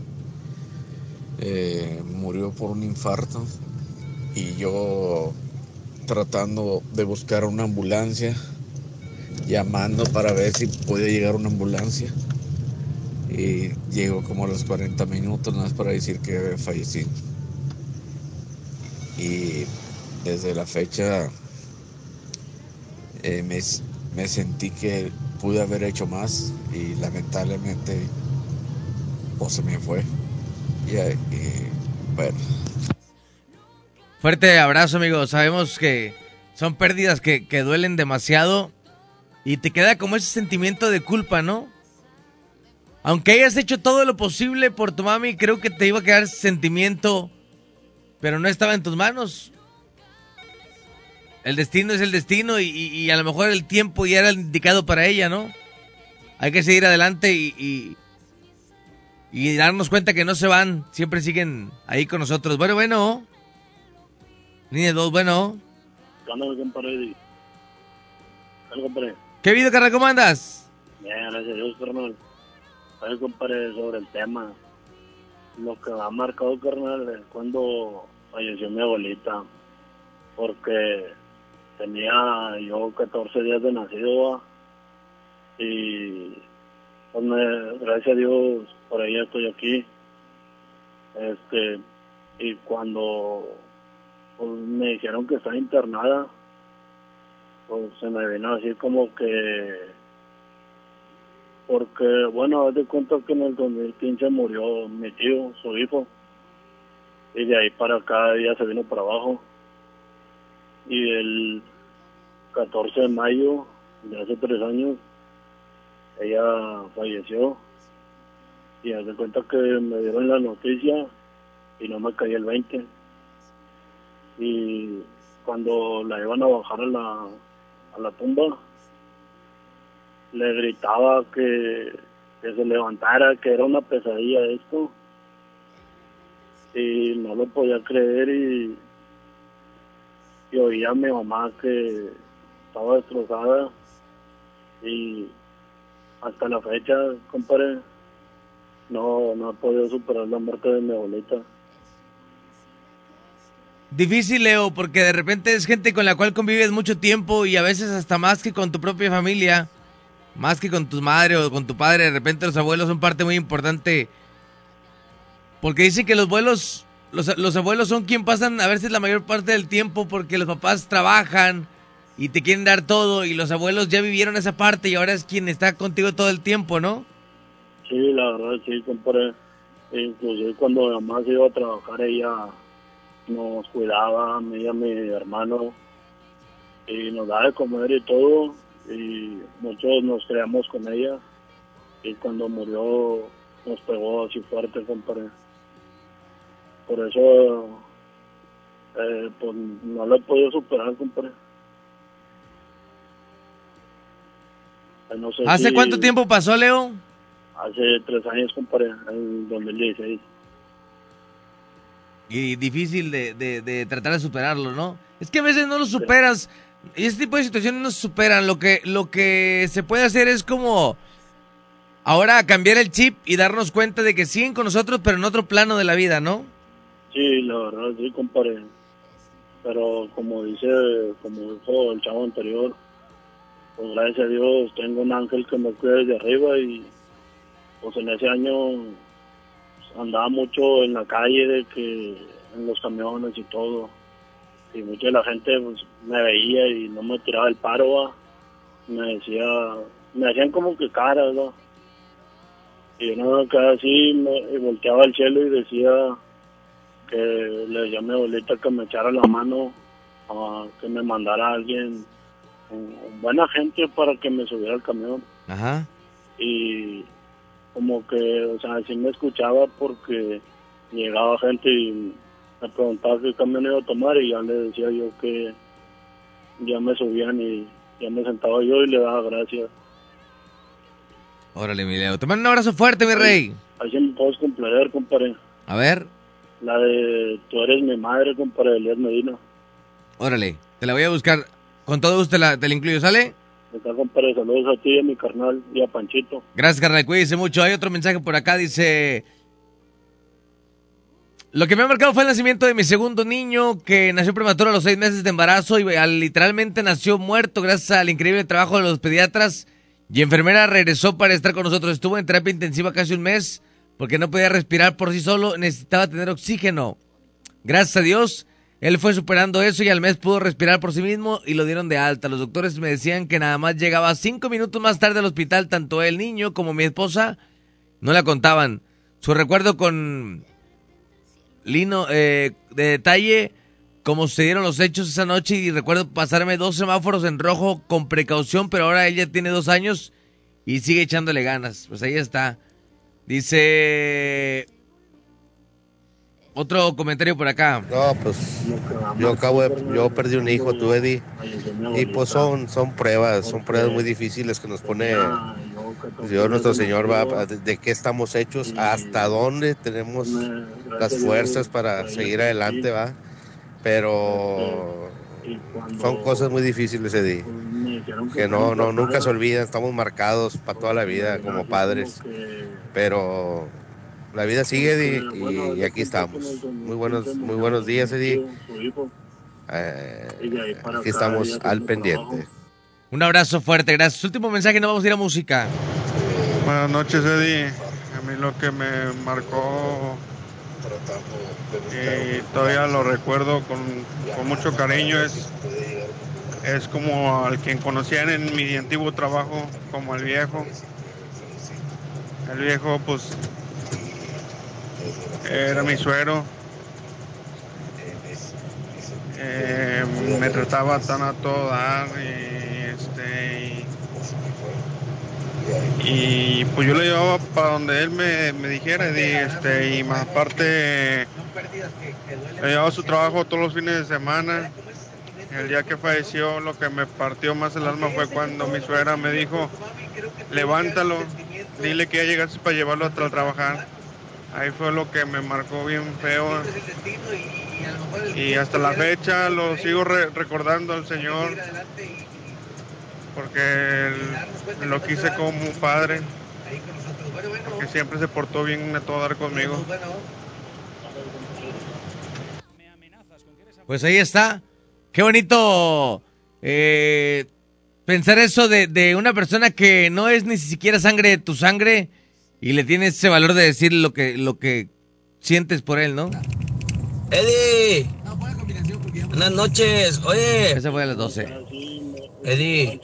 Eh, murió por un infarto y yo tratando de buscar una ambulancia, llamando para ver si podía llegar una ambulancia. Y llegó como a los 40 minutos, nada más para decir que había. Y desde la fecha eh, me, me sentí que pude haber hecho más y lamentablemente pues se me fue. Y, eh, y, bueno, Fuerte abrazo, amigo. Sabemos que son pérdidas que, que duelen demasiado y te queda como ese sentimiento de culpa, ¿no? Aunque hayas hecho todo lo posible por tu mami, creo que te iba a quedar ese sentimiento, pero no estaba en tus manos. El destino es el destino y, y- y a lo mejor el tiempo ya era indicado para ella, ¿no? Hay que seguir adelante y, y, y darnos cuenta que no se van, siempre siguen ahí con nosotros. Bueno, bueno. Línea 2, bueno. ¿Qué onda, compadre Eddie? ¿Qué compadre? ¿Qué video, carnal? ¿Cómo andas? Bien, gracias a Dios, carnal. Oye, compadre, sobre el tema. Lo que me ha marcado, carnal, es cuando falleció mi abuelita. Porque tenía yo 14 días de nacido. Y pues gracias a Dios, por ahí estoy aquí. Este, y cuando pues, me dijeron que estaba internada, pues se me vino así como que porque bueno haz de cuenta que en el 2015 murió mi tío su hijo y de ahí para acá ella se vino para abajo y el 14 de mayo de hace tres años ella falleció y haz de cuenta que me dieron la noticia y no me caí el 20 y cuando la iban a bajar a la, a la tumba, le gritaba que, que se levantara, que era una pesadilla esto. Y no lo podía creer y, y oía a mi mamá que estaba destrozada y hasta la fecha, compadre, no, no podido superar la muerte de mi abuelita. Difícil, Leo, porque de repente es gente con la cual convives mucho tiempo y a veces hasta más que con tu propia familia, más que con tu madre o con tu padre. De repente los abuelos son parte muy importante. Porque dicen que los abuelos, los, los abuelos son quien pasan a veces la mayor parte del tiempo porque los papás trabajan y te quieren dar todo y los abuelos ya vivieron esa parte y ahora es quien está contigo todo el tiempo, ¿no? Sí, la verdad, sí, compadre. Inclusive cuando mi mamá se iba a trabajar, ella nos cuidaba, a mí y a mi hermano, y nos daba de comer y todo, y muchos nos creamos con ella, y cuando murió nos pegó así fuerte, compadre. Por eso, eh, pues no lo he podido superar, compadre. Eh, no sé ¿Hace si- cuánto tiempo pasó, Leo? Hace tres años, compadre, en 2016. y difícil de, de- de tratar de superarlo, ¿no? Es que a veces no lo superas y ese tipo de situaciones no se superan. Lo que, lo que se puede hacer es como ahora cambiar el chip y darnos cuenta de que siguen con nosotros, pero en otro plano de la vida, ¿no? Sí, la verdad, sí, compadre. Pero como dice, como dijo el chavo anterior, pues gracias a Dios tengo un ángel que me cuida desde arriba y pues en ese año andaba mucho en la calle de que en los camiones y todo. Y mucha de la gente pues, me veía y no me tiraba el paro, ¿va? me decía, me hacían como que caras, ¿va? Y yo no quedaba así, me volteaba al cielo y decía, que le decía a mi abuelita que me echara la mano, ah, que me mandara a alguien, un- buena gente para que me subiera al camión. Ajá. Y como que, o sea, sí me escuchaba porque llegaba gente y me preguntaba qué camión iba a tomar y ya le decía yo que ya me subían y ya me sentaba yo y le daba gracias. Órale, mi Leo. Te mando un abrazo fuerte, mi rey. Ahí sí me puedes complacer, compadre. A ver, La de Tú eres mi madre, compadre, Elías Medina. órale. Te la voy a buscar. Con todo gusto te la, te la incluyo, ¿sale? Está, compadre, saludos a ti y a mi carnal y a Panchito. Gracias, carnal. Cuídese mucho. Hay otro mensaje por acá. Dice... Lo que me ha marcado fue el nacimiento de mi segundo niño, que nació prematuro a los seis meses de embarazo y al- literalmente nació muerto gracias al increíble trabajo de los pediatras. Y enfermera regresó para estar con nosotros. Estuvo en terapia intensiva casi un mes porque no podía respirar por sí solo, necesitaba tener oxígeno. Gracias a Dios, él fue superando eso y al mes pudo respirar por sí mismo y lo dieron de alta. Los doctores me decían que nada más llegaba cinco minutos más tarde al hospital, tanto el niño como mi esposa no la contaban. Su recuerdo con Lino, eh, de detalle, cómo sucedieron los hechos esa noche y recuerdo pasarme dos semáforos en rojo con precaución, pero ahora ella tiene dos años y sigue echándole ganas. Pues ahí está. Dice... Otro comentario por acá. No, pues yo acabo de, yo perdí un hijo, tú Eddie, y pues son, son pruebas, son pruebas muy difíciles que nos pone Dios nuestro Señor va de qué estamos hechos, hasta dónde tenemos las fuerzas para seguir adelante, va, pero son cosas muy difíciles, Eddie, que no, no, nunca se olvidan, estamos marcados para toda la vida como padres, pero la vida sigue Eddie, y, y aquí estamos. Muy buenos, muy buenos días, Eddie. Eh, aquí estamos al pendiente. Un abrazo fuerte, gracias. Último mensaje, no vamos a ir a música. Buenas noches, Eddie. A mí lo que me marcó y todavía lo recuerdo con, con mucho cariño es, es como al quien conocían en mi antiguo trabajo, como el viejo. El viejo, pues, era mi suero. Eh, me trataba tan a todo dar y este y, pues yo lo llevaba para donde él me, me dijera y, este y más aparte le llevaba su trabajo todos los fines de semana el día que falleció lo que me partió más el alma fue cuando mi suegra me dijo levántalo dile que ya llegaste para llevarlo a tra- trabajar ahí fue lo que me marcó bien feo. Y hasta la fecha lo sigo re- recordando al Señor porque él- lo quise como un padre porque siempre se portó bien a todo dar conmigo. Pues ahí está. Qué bonito eh, pensar eso de, de una persona que no es ni siquiera sangre de tu sangre y le tienes ese valor de decir lo que, lo que sientes por él, ¿no? Eddie. Buenas noches. Oye. Esa fue a las 12. Eddie,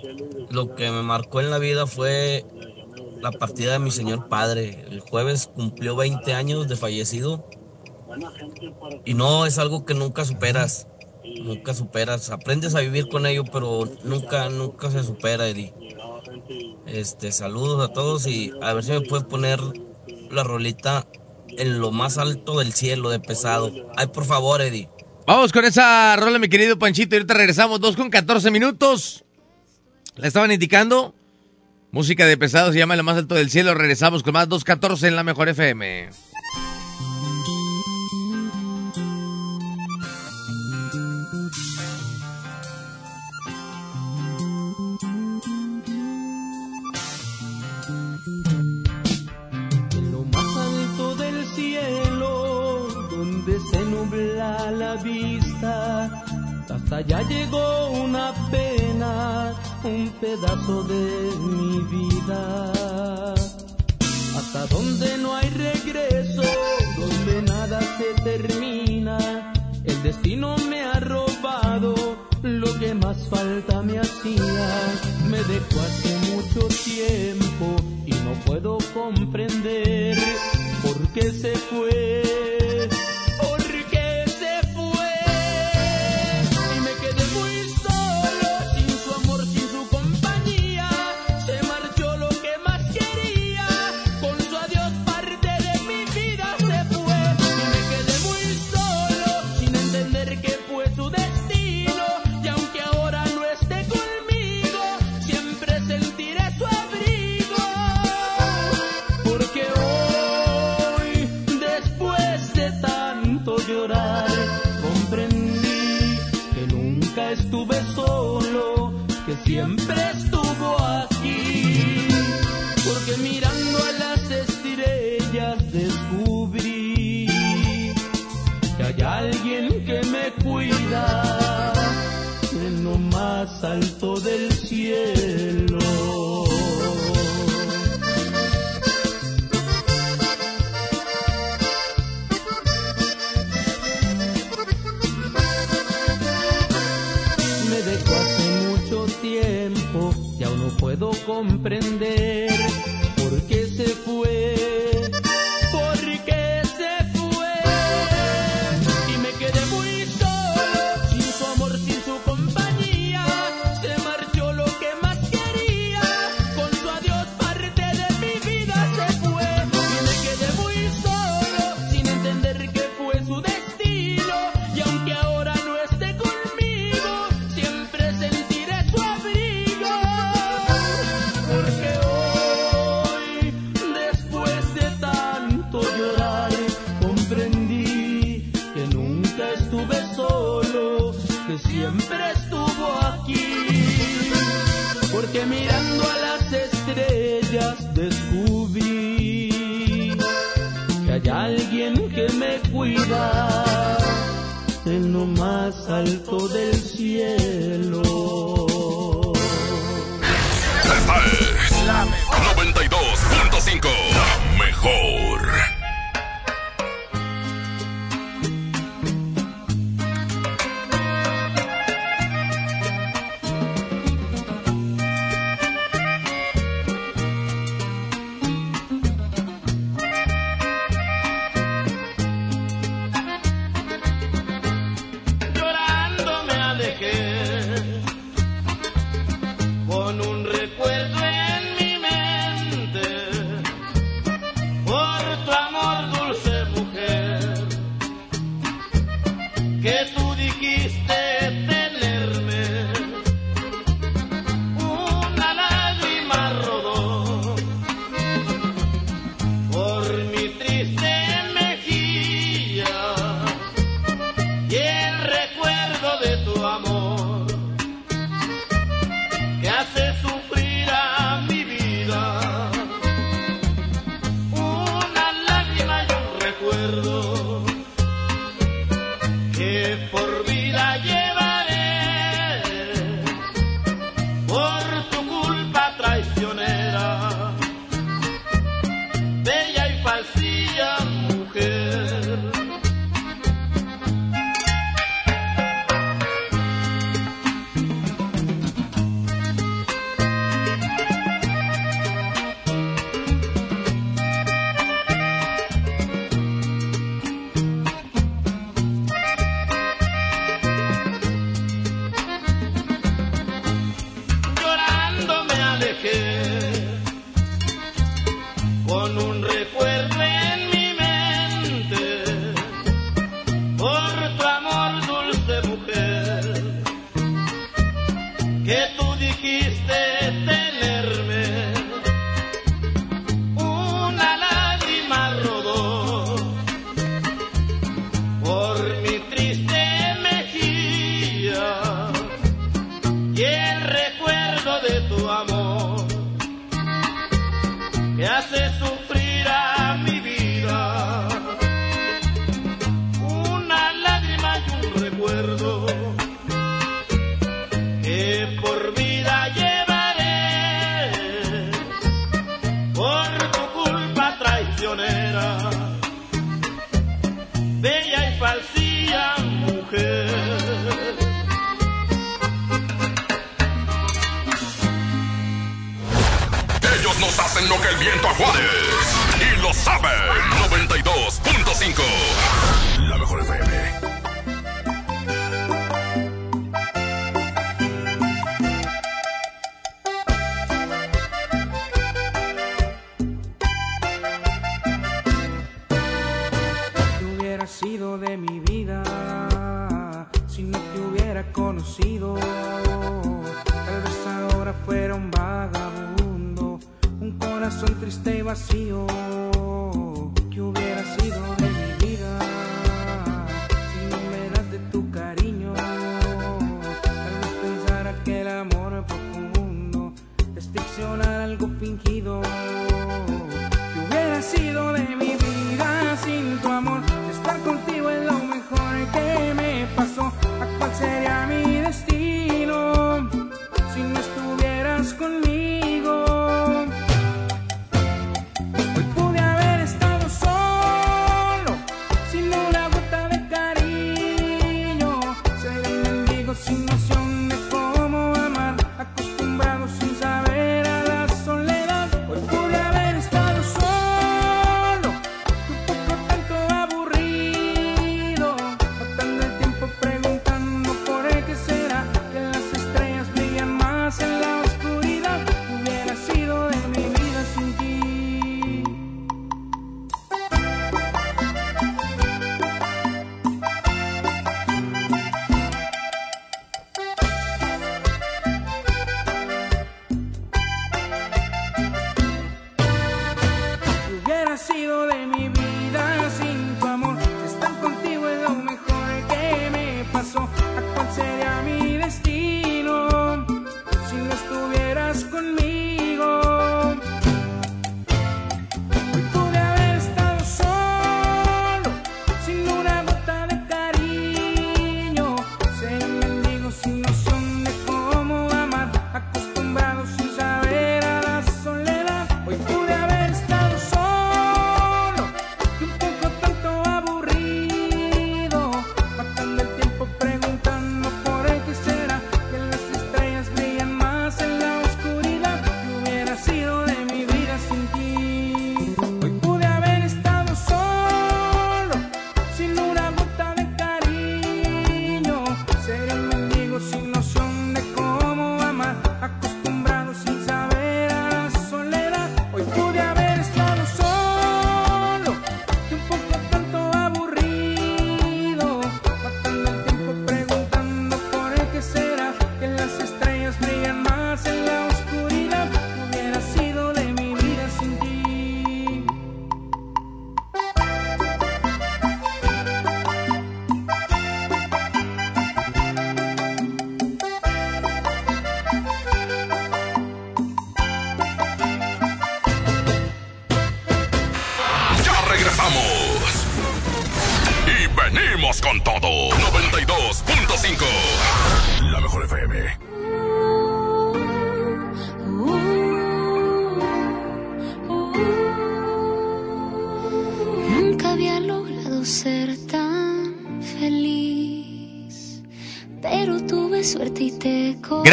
lo que me marcó en la vida fue la partida de mi señor padre. El jueves cumplió 20 años de fallecido. Y no es algo que nunca superas. Nunca superas. Aprendes a vivir con ello, pero nunca, nunca se supera, Eddie. Este, saludos a todos y a ver si me puedes poner la rolita en lo más alto del cielo de pesado. Ay, por favor, Eddie. Vamos con esa rola, mi querido Panchito. Y ahorita regresamos, 2 con 14 minutos. La estaban indicando. Música de pesado se llama Lo más alto del cielo. Regresamos con más 2.14 en la mejor FM. Hasta allá llegó una pena, un pedazo de mi vida. Hasta donde no hay regreso, donde nada se termina, el destino me ha robado lo que más falta me hacía. Me dejó hace mucho tiempo y no puedo comprender por qué se fue. siempre estuvo aquí. Porque mirando a las estrellas descubrí que hay alguien que me cuida en lo más alto del comprender.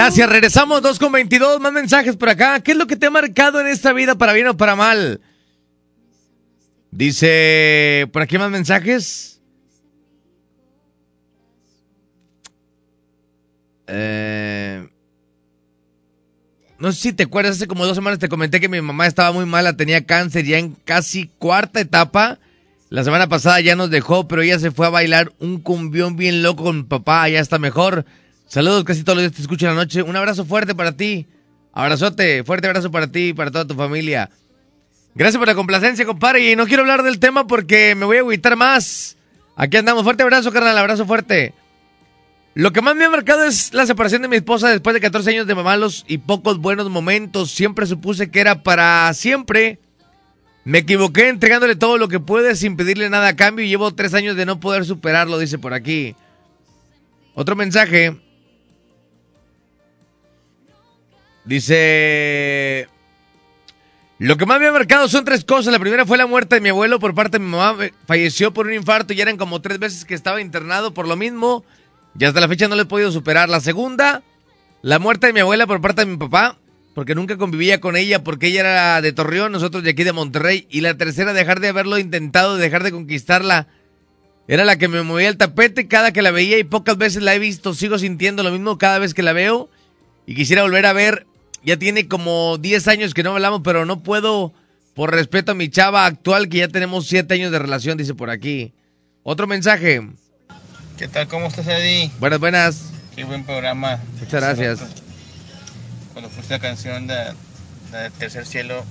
Gracias, regresamos 2 con 22, más mensajes por acá. ¿Qué es lo que te ha marcado en esta vida para bien o para mal? Dice, ¿por aquí más mensajes? Eh, no sé si te acuerdas, hace como dos semanas te comenté que mi mamá estaba muy mala, tenía cáncer ya en casi cuarta etapa. La semana pasada ya nos dejó, pero ella se fue a bailar un cumbión bien loco con papá, ya está mejor. Saludos, casi todos los días te escucho en la noche. Un abrazo fuerte para ti. Abrazote, fuerte abrazo para ti y para toda tu familia. Gracias por la complacencia, compadre. Y no quiero hablar del tema porque me voy a agüitar más. Aquí andamos. Fuerte abrazo, carnal. Abrazo fuerte. Lo que más me ha marcado es la separación de mi esposa después de 14 años de malos y pocos buenos momentos. Siempre supuse que era para siempre. Me equivoqué entregándole todo lo que pude sin pedirle nada a cambio y llevo tres años de no poder superarlo, dice por aquí. Otro mensaje. Dice... Lo que más me ha marcado son tres cosas. La primera fue la muerte de mi abuelo por parte de mi mamá. Falleció por un infarto y eran como tres veces que estaba internado por lo mismo. Y hasta la fecha no lo he podido superar. La segunda, la muerte de mi abuela por parte de mi papá. Porque nunca convivía con ella porque ella era de Torreón, nosotros de aquí de Monterrey. Y la tercera, dejar de haberlo intentado, dejar de conquistarla. Era la que me movía el tapete cada que la veía y pocas veces la he visto. Sigo sintiendo lo mismo cada vez que la veo. Y quisiera volver a ver ya tiene como 10 años que no hablamos, pero no puedo, por respeto a mi chava actual, que ya tenemos 7 años de relación, dice por aquí. Otro mensaje. ¿Qué tal? ¿Cómo estás, Eddie? Buenas, buenas. Qué buen programa. Muchas gracias. Cuando puse la canción de, de Tercer Cielo,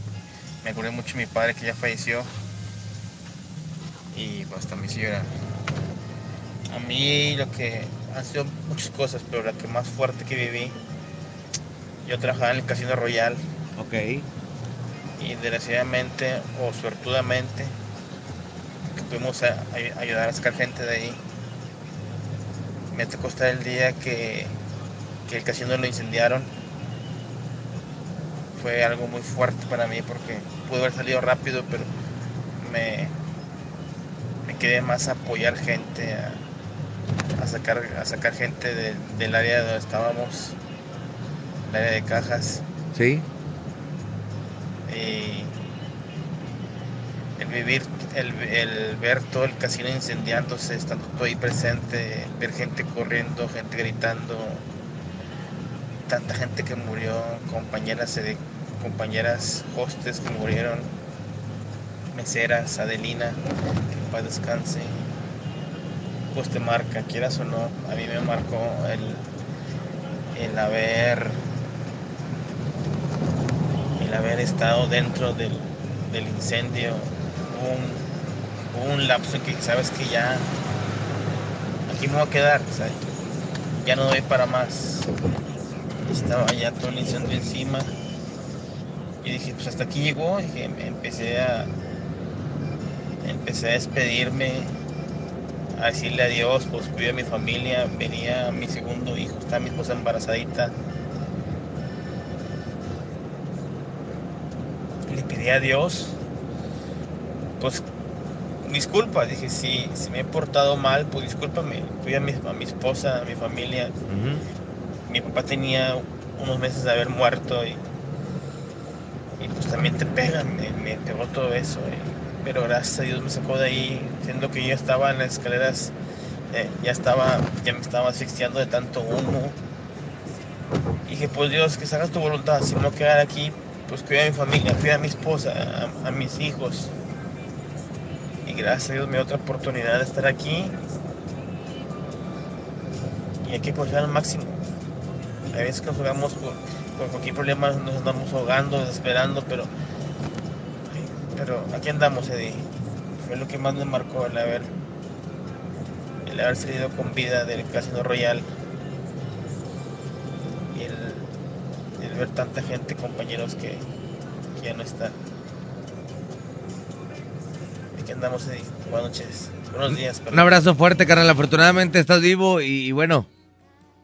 me acordé mucho de mi padre que ya falleció. Y hasta mi señora. A mí lo que han sido muchas cosas, pero la que más fuerte que viví, yo trabajaba en el Casino Royal. Ok. Y desgraciadamente o suertudamente, que pudimos a- a- ayudar a sacar gente de ahí. Me tocó estar el día que, que el casino lo incendiaron. Fue algo muy fuerte para mí porque pude haber salido rápido, pero me, me quedé más a apoyar gente, a, a sacar, a sacar gente de- del área donde estábamos, el área de cajas. Sí. Y el vivir, el, el ver todo el casino incendiándose, estando todo ahí presente, ver gente corriendo, gente gritando, tanta gente que murió, compañeras, de, compañeras hostes que murieron, meseras, Adelina, que paz descanse, pues te marca, quieras o no, a mí me marcó el, el haber el haber estado dentro del, incendio un, lapso en que sabes que ya aquí me voy a quedar, ya no doy para más. Estaba ya todo el incendio encima. Y dije, pues hasta aquí llegó. Dije, empecé a empecé a despedirme, a decirle adiós, pues cuidé a mi familia, venía mi segundo hijo, está mi esposa embarazadita. Pedí a Dios, pues disculpa, dije, si, si me he portado mal, pues discúlpame, cuida a mi, a mi esposa, a mi familia. Mi papá tenía unos meses de haber muerto y, y pues también te pegan, me, me pegó todo eso. y- pero gracias a Dios me sacó de ahí, siendo que yo estaba en las escaleras, eh, ya estaba, ya me estaba asfixiando de tanto humo. Y dije, pues Dios, que se haga tu voluntad, si no quedar aquí, pues cuida a mi familia, cuida a mi esposa, a, a mis hijos. Y gracias a Dios me dio otra oportunidad de estar aquí. Y hay que aprovechar al máximo. Hay veces que nos jugamos por, por cualquier problema, nos andamos ahogando, desesperando, pero pero aquí andamos, Eddie. Fue lo que más me marcó el haber, el haber salido con vida del Casino Royal. Ver tanta gente, compañeros que, que ya no están. Aquí andamos, Eddie. Buenas noches. Buenos días. Un abrazo fuerte, carnal. Afortunadamente estás vivo y, y bueno,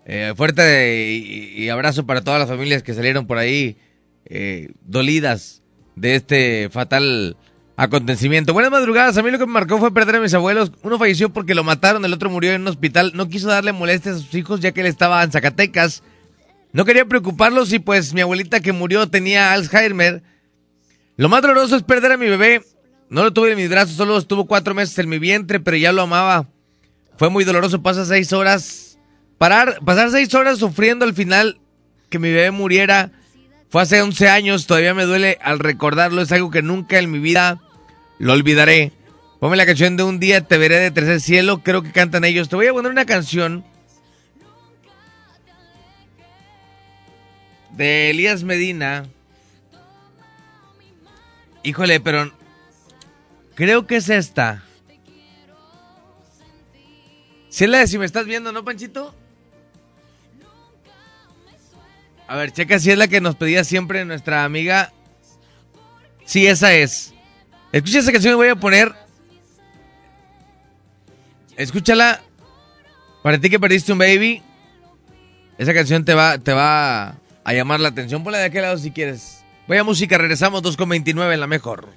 eh, fuerte y, y abrazo para todas las familias que salieron por ahí eh, dolidas de este fatal acontecimiento. Buenas madrugadas. A mí lo que me marcó fue perder a mis abuelos. Uno falleció porque lo mataron, el otro murió en un hospital. No quiso darle molestias a sus hijos ya que él estaba en Zacatecas. No quería preocuparlos y pues mi abuelita que murió tenía Alzheimer. Lo más doloroso es perder a mi bebé. No lo tuve en mis brazos, solo estuvo cuatro meses en mi vientre, pero ya lo amaba. Fue muy doloroso, pasar seis horas. Parar, pasar seis horas sufriendo al final que mi bebé muriera. Fue hace 11 años, todavía me duele al recordarlo, es algo que nunca en mi vida lo olvidaré. Ponme la canción de Un día te veré de tercer cielo, creo que cantan ellos. Te voy a poner una canción de Elías Medina. Híjole, pero creo que es esta. Si es la de si me estás viendo, ¿no, Panchito? A ver, checa si es la que nos pedía siempre nuestra amiga. Sí, esa es. Escucha esa canción que voy a poner. Escúchala. Para ti que perdiste un baby. Esa canción te va, te va a llamar la atención. Ponla de aquel lado si quieres. Voy a música, regresamos 2.29 en la mejor.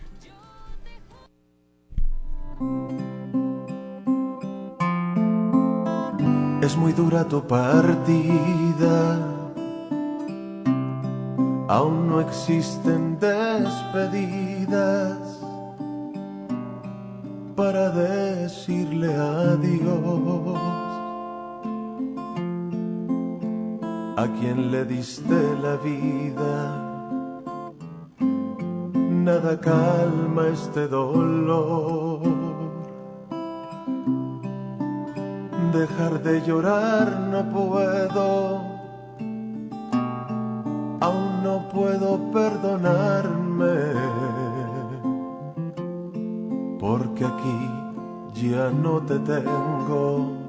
Es muy dura tu partida. Aún no existen despedidas para decirle adiós. A quien le diste la vida, nada calma este dolor. Dejar de llorar no puedo, aún no puedo perdonarme, porque aquí ya no te tengo.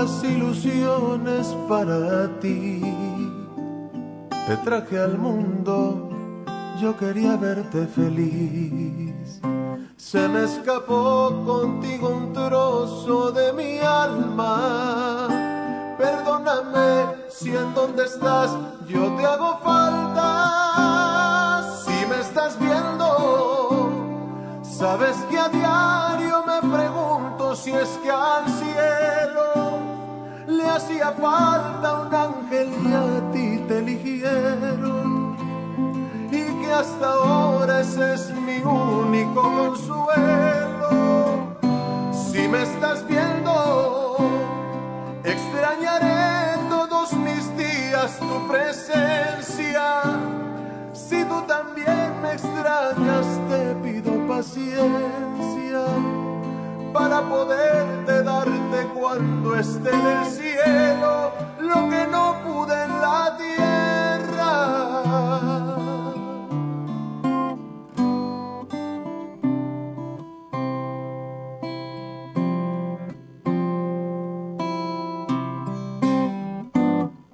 Ilusiones para ti, te traje al mundo, yo quería verte feliz. Se me escapó contigo un trozo de mi alma. Perdóname si en donde estás yo te hago falta. Si me estás viendo, sabes que a diario me pregunto si es que al cielo le hacía falta un ángel y a ti te eligieron y que hasta ahora ese es mi único consuelo. Si me estás viendo, extrañaré todos mis días tu presencia. Si tú también me extrañas, te pido paciencia para poderte darte cuando esté en el cielo lo que no pude en la tierra.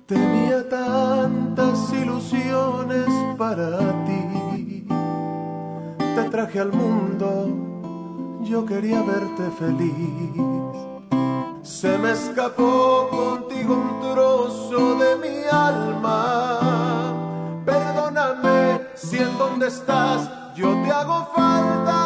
Tenía tantas ilusiones para ti, te traje al mundo yo quería verte feliz. Se me escapó contigo un trozo de mi alma. Perdóname si en donde estás yo te hago falta.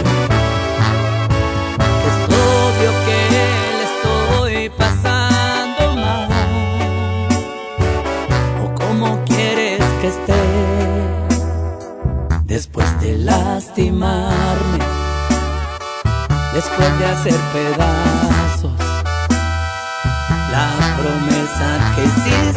puede hacer pedazos la promesa que hiciste.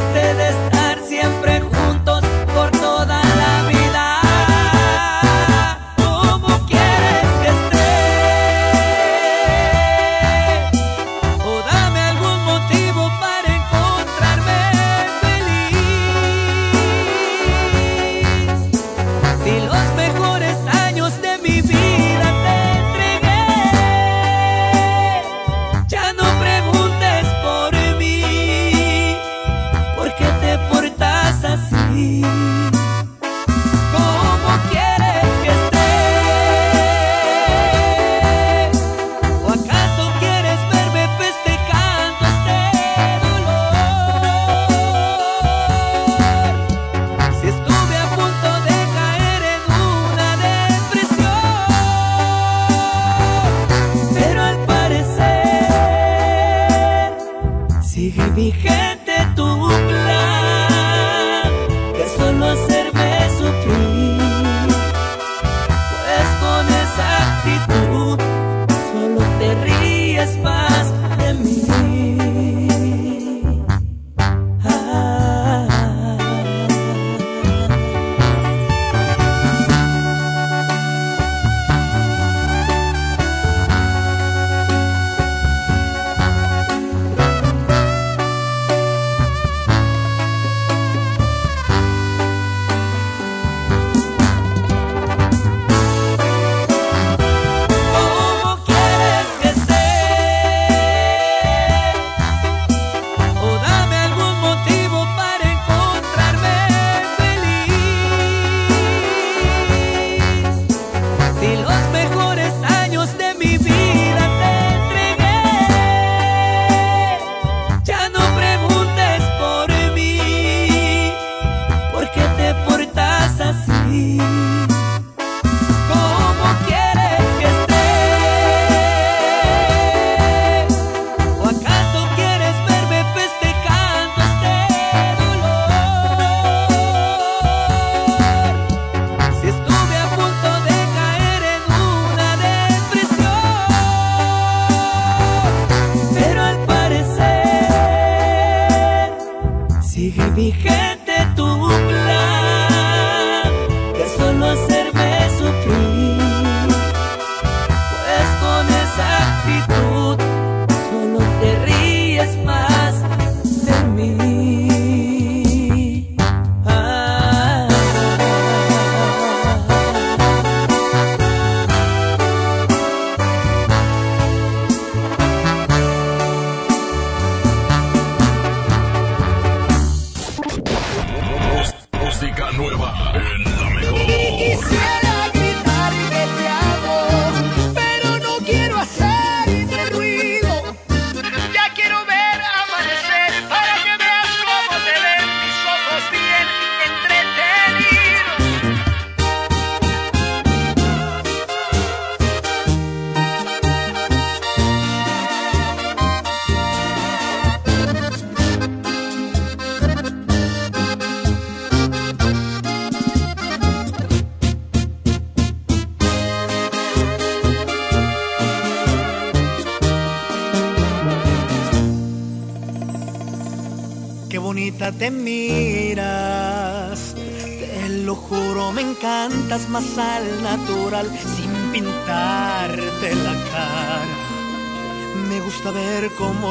tu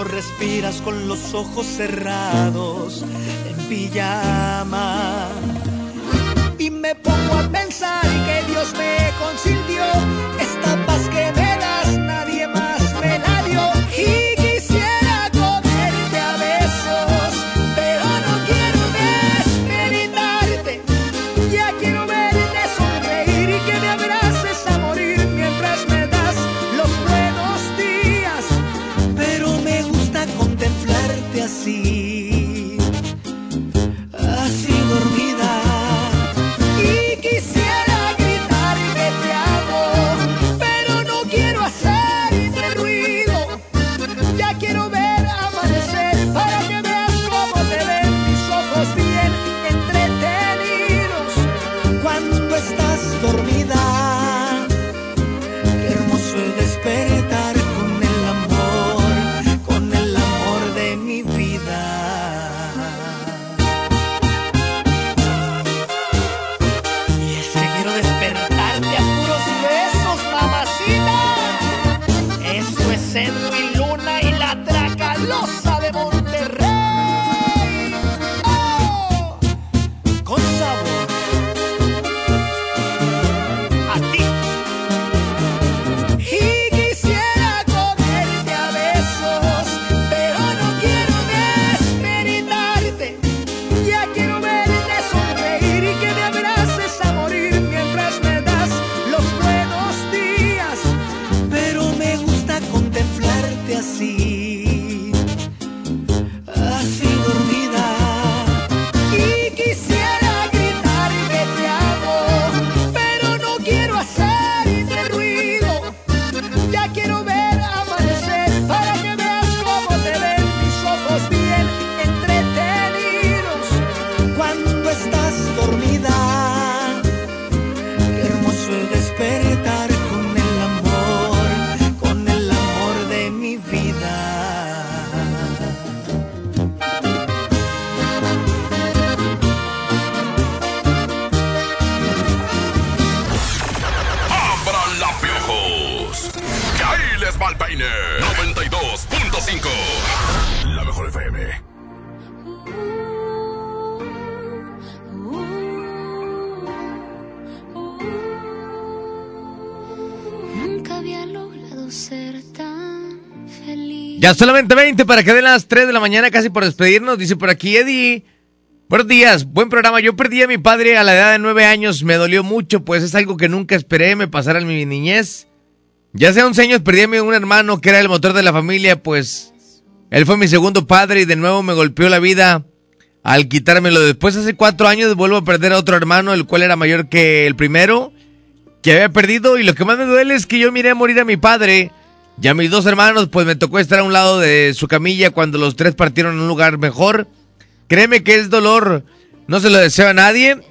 respiras con los ojos cerrados en pijama. Y me pongo a pensar Ya solamente 20 para que den las 3 de la mañana, casi por despedirnos. Dice por aquí Eddie. Buenos días, buen programa. Yo perdí a mi padre a la edad de 9 años. Me dolió mucho, pues es algo que nunca esperé me pasara en mi niñez. Ya hace 11 años perdí a mi un hermano que era el motor de la familia, pues él fue mi segundo padre y de nuevo me golpeó la vida al quitármelo. Después, hace 4 años, vuelvo a perder a otro hermano, el cual era mayor que el primero que había perdido. Y lo que más me duele es que yo miré a morir a mi padre y a mis dos hermanos, pues me tocó estar a un lado de su camilla cuando los tres partieron a un lugar mejor. Créeme que es dolor, no se lo deseo a nadie.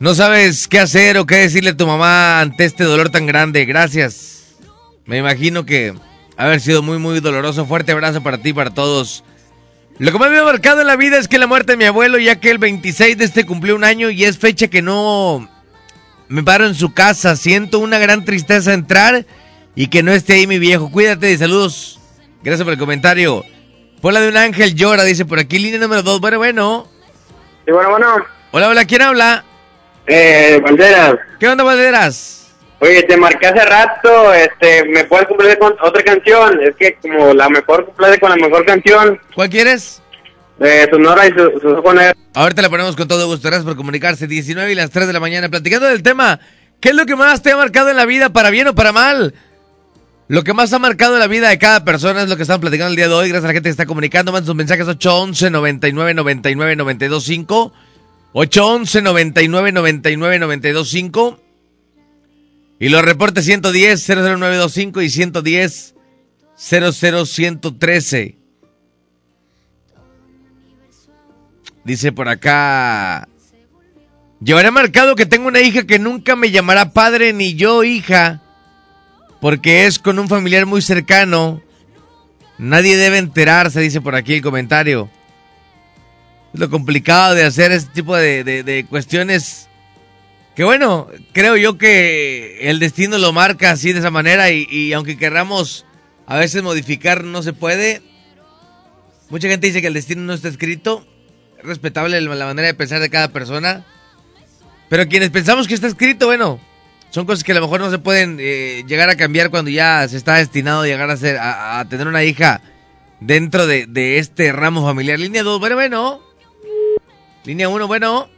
No sabes qué hacer o qué decirle a tu mamá ante este dolor tan grande. Gracias. Me imagino que haber sido muy, muy doloroso. Fuerte abrazo para ti y para todos. Lo que más me ha marcado en la vida es que la muerte de mi abuelo, ya que el 26 de este cumplió un año y es fecha que no me paro en su casa. Siento una gran tristeza entrar y que no esté ahí mi viejo. Cuídate y saludos. Gracias por el comentario. Pola de un ángel llora, dice por aquí, línea número 2. Bueno, bueno. Sí, bueno, bueno. Hola, hola, ¿quién habla? Eh, Banderas. ¿Qué onda, Valderas? Oye, te marqué hace rato, este, ¿me puedes cumplir con otra canción? Es que como la mejor cumple con la mejor canción. ¿Cuál quieres? De Sonora y su, su con él. Ahorita la ponemos con todo gusto. Gracias por comunicarse. 19 y las 3 de la mañana. Platicando del tema. ¿Qué es lo que más te ha marcado en la vida, para bien o para mal? Lo que más ha marcado la vida de cada persona es lo que estamos platicando el día de hoy. Gracias a la gente que está comunicando. Manden sus mensajes 811 99 99 925 811 99 99 925 Y los reportes 110 00925 y 110 00113. Dice por acá. Llevaré marcado que tengo una hija que nunca me llamará padre ni yo hija, porque es con un familiar muy cercano. Nadie debe enterarse, dice por aquí el comentario. Es lo complicado de hacer este tipo de, cuestiones. Que bueno, creo yo que el destino lo marca así de esa manera y, y aunque querramos a veces modificar, no se puede. Mucha gente dice que el destino no está escrito. Es respetable la manera de pensar de cada persona. Pero quienes pensamos que está escrito, bueno, son cosas que a lo mejor no se pueden eh, llegar a cambiar cuando ya se está destinado a llegar a, ser, a, a tener una hija dentro de, de este ramo familiar. Línea 2, bueno, bueno. Línea 1, bueno.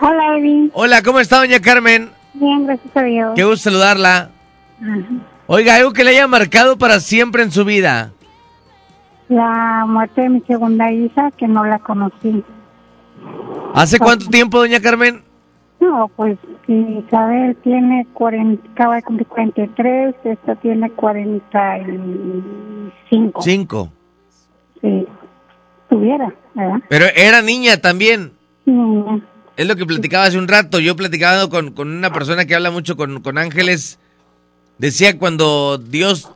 Hola, Eddie. Hola, ¿cómo está doña Carmen? Bien, gracias a Dios. Qué gusto saludarla. Ajá. Oiga, algo que le haya marcado para siempre en su vida. La muerte de mi segunda hija, que no la conocí. ¿Hace cuánto tiempo, doña Carmen? No, pues Isabel tiene 40, acaba de cumplir 43, esta tiene 45. Cinco. Sí, tuviera, ¿verdad? Pero era niña también. Niña. Es lo que platicaba hace un rato. Yo platicaba con, con una persona que habla mucho con, con ángeles. Decía cuando Dios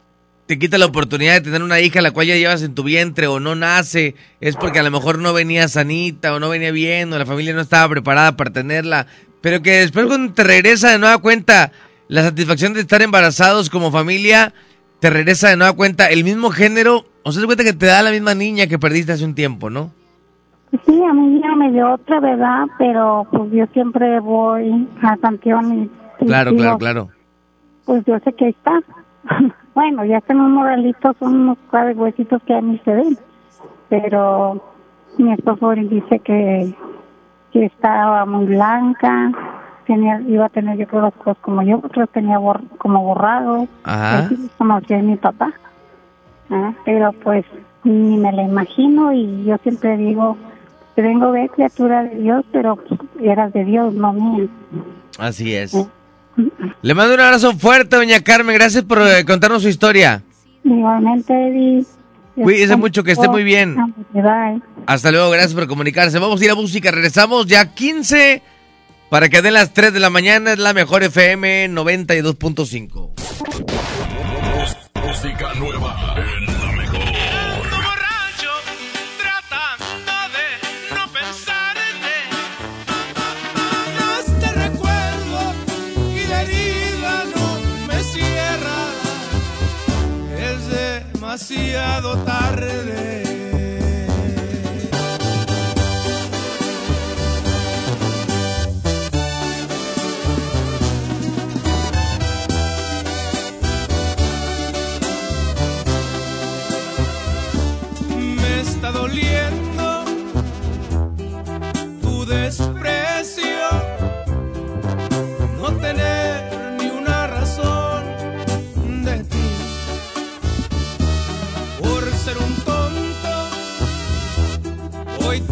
te quita la oportunidad de tener una hija la cual ya llevas en tu vientre o no nace, es porque a lo mejor no venía sanita o no venía bien o la familia no estaba preparada para tenerla. Pero que después cuando te regresa de nueva cuenta la satisfacción de estar embarazados como familia, te regresa de nueva cuenta el mismo género. O sea, te cuenta que te da la misma niña que perdiste hace un tiempo, ¿no? Sí, a mí ya me dio otra, ¿verdad? Pero pues yo siempre voy a Panteón y... Claro, digo, claro, claro. Pues yo sé que ahí está. bueno, ya están unos moralitos, son unos cuadros huesitos que a mí se ven. Pero mi esposo dice que, estaba muy blanca, tenía, iba a tener yo creo los ojos como yo, otros tenía bor- como borrados, Ajá. así como que es mi papá. Ah, Pero pues ni me la imagino y yo siempre digo, que vengo de criatura de Dios, pero eras de Dios, no mía. Así es. Le mando un abrazo fuerte, doña Carmen. Gracias por eh, contarnos su historia. Igualmente, Eddie. Cuídese mucho, que esté muy bien. Bye. Hasta luego, gracias por comunicarse. Vamos a ir a música, regresamos ya 15 para que den las 3 de la mañana. Es la mejor FM 92.5. Música nueva demasiado tarde.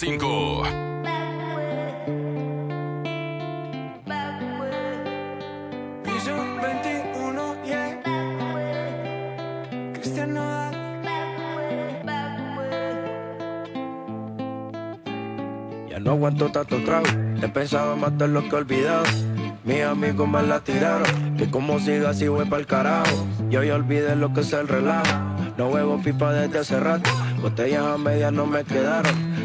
92.5. Piso 21, yeah. Cristian Nodal. Ya no aguanto tanto trago, he pensado de lo que he olvidado. Mis amigos me la tiraron, que como siga así voy pa'l carajo. Yo ya olvidé lo que es el relajo, no huevo pipa desde hace rato. Botellas a medias no me quedaron,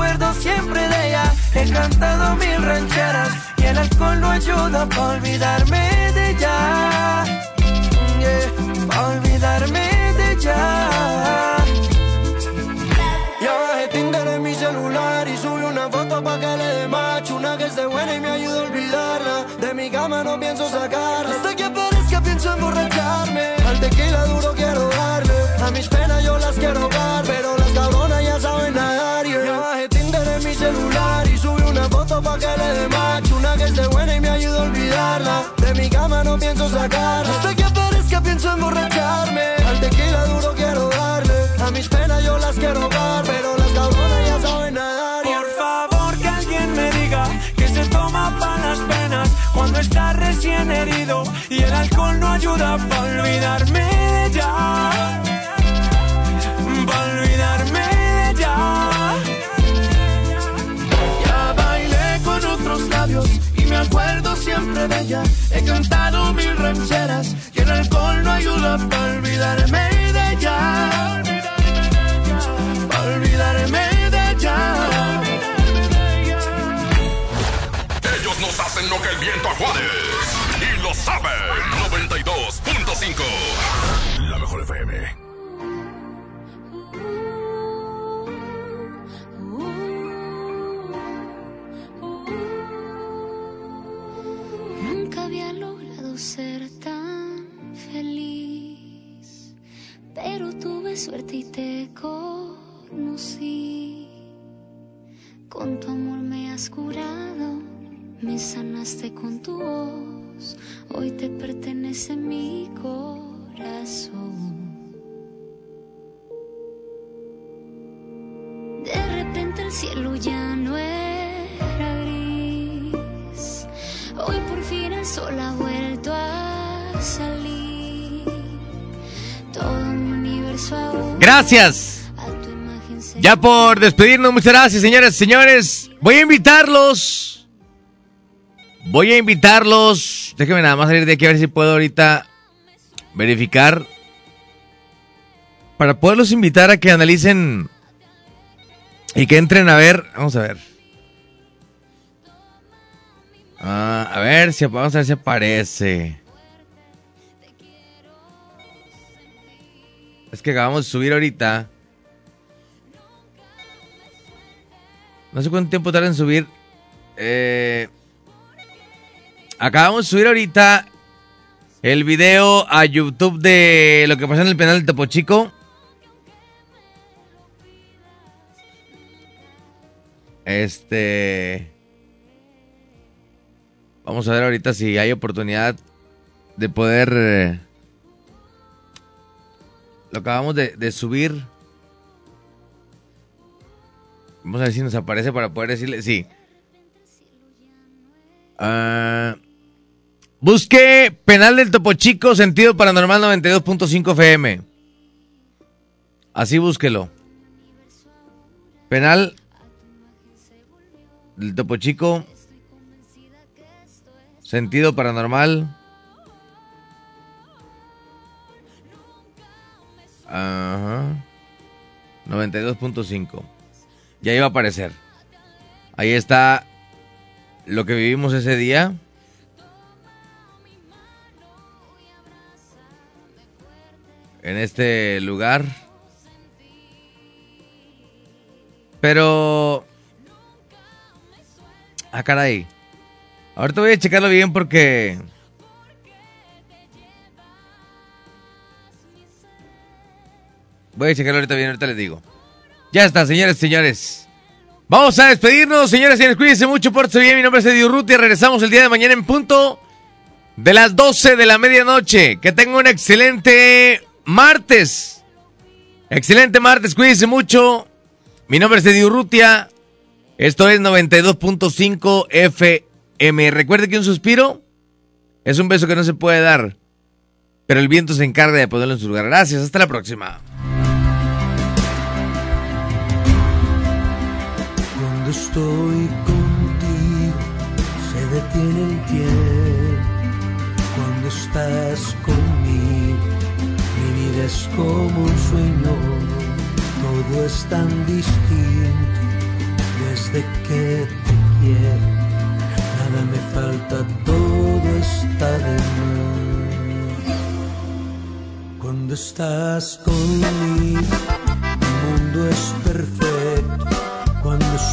acuerdo siempre de ella. He cantado mil rancheras y el alcohol no ayuda para olvidarme de ella. Yeah, olvidarme de ella. Ya bajé Tinder en mi celular y subí una foto pa' que le dé macho Una que esté buena y me ayude a olvidarla De mi cama no pienso sacarla pienso sacarla Hasta que aparezca pienso emborracharme Al tequila duro quiero darle A mis penas yo las quiero dar Pero las cabronas ya saben nadar. Por favor que alguien me diga que se toma para las penas cuando está recién herido y el alcohol no ayuda para olvidarme de ella. Acuerdo siempre de ella. He cantado mil rancheras y el alcohol no ayuda para olvidarme de ella. Para olvidarme de ella. Ellos nos hacen lo que el viento a Juárez. Y lo saben. 92.5. La mejor FM. Ser tan feliz, pero tuve suerte y te conocí. Con tu amor me has curado, me sanaste con tu voz, hoy te pertenece mi corazón. De repente el cielo ya no era gris. Hoy por fin el sol ha vuelto Gracias. Ya por despedirnos, muchas gracias, señoras y señores. Voy a invitarlos. Voy a invitarlos. Déjenme nada más salir de aquí a ver si puedo ahorita verificar. Para poderlos invitar a que analicen y que entren a ver. Vamos a ver. Ah, a ver si vamos a ver si aparece. Es que acabamos de subir ahorita. No sé cuánto tiempo tarda en subir. Eh, acabamos de subir ahorita el video a YouTube de lo que pasó en el penal de Topo Chico. Este. Vamos a ver ahorita si hay oportunidad de poder. Lo acabamos de, de subir. Vamos a ver si nos aparece para poder decirle. Sí. Ah, busque Penal del Topo Chico, sentido paranormal 92.5 FM. Así búsquelo. Penal del Topo Chico, sentido paranormal. Ajá. 92.5. Y ahí va a aparecer. Ahí está lo que vivimos ese día. En este lugar. Pero... Ah, caray. Ahorita voy a checarlo bien porque... Voy a checarlo ahorita bien, ahorita les digo. Ya está, señores, señores. Vamos a despedirnos, señores, señores. Cuídense mucho, por bien. Mi nombre es Eddie Urrutia. Regresamos el día de mañana en punto de las 12 de la medianoche. Que tengan un excelente martes. Excelente martes, cuídense mucho. Mi nombre es Eddie Urrutia. Esto es 92.5 FM. Recuerde que un suspiro es un beso que no se puede dar. Pero el viento se encarga de ponerlo en su lugar. Gracias, hasta la próxima. Cuando estoy contigo se detiene el tiempo. Cuando estás conmigo mi vida es como un sueño. Todo es tan distinto desde que te quiero. Nada me falta, todo está de más. Cuando estás conmigo mi mundo es perfecto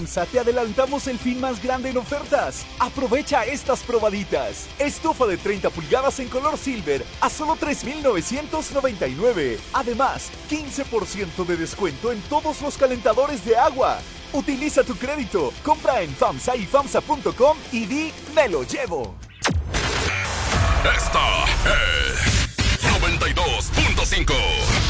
FAMSA te adelantamos el fin más grande en ofertas. Aprovecha estas probaditas. Estufa de 30 pulgadas en color silver a solo 3.999. Además, 15% de descuento en todos los calentadores de agua. Utiliza tu crédito, compra en FAMSA y FAMSA.com y di me lo llevo. Esta es 92.5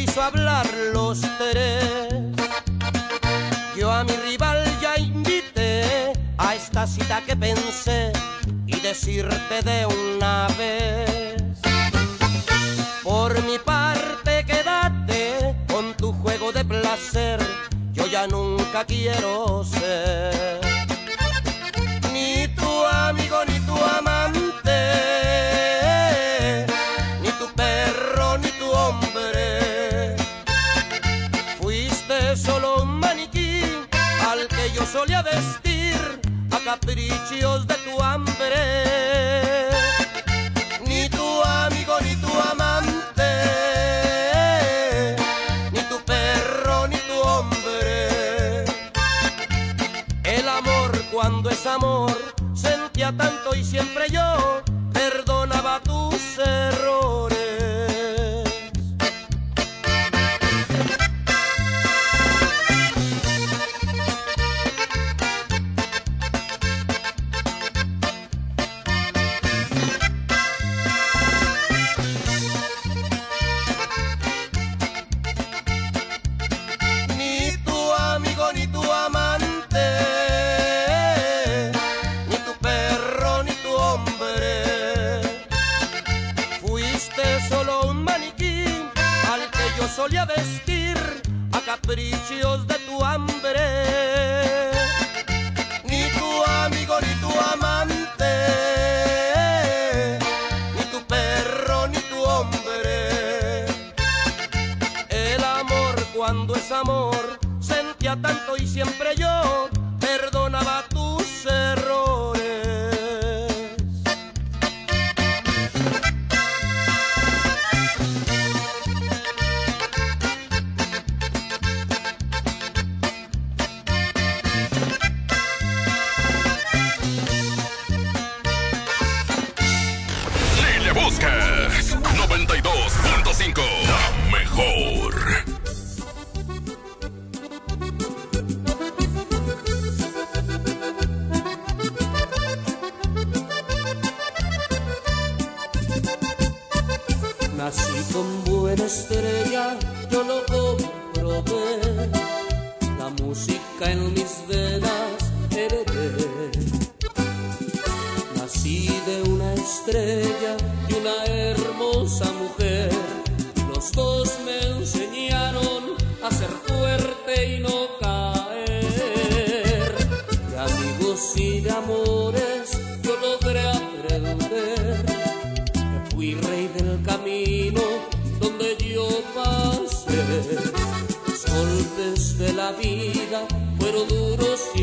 preciso hablar los tres. Yo a mi rival ya invité a esta cita que pensé y decirte de una vez. Por mi parte quédate con tu juego de placer, yo ya nunca quiero ser caprichos de tu hambre. Ni tu amigo ni tu amante, ni tu perro ni tu hombre. El amor cuando es amor sentía tanto y siempre yo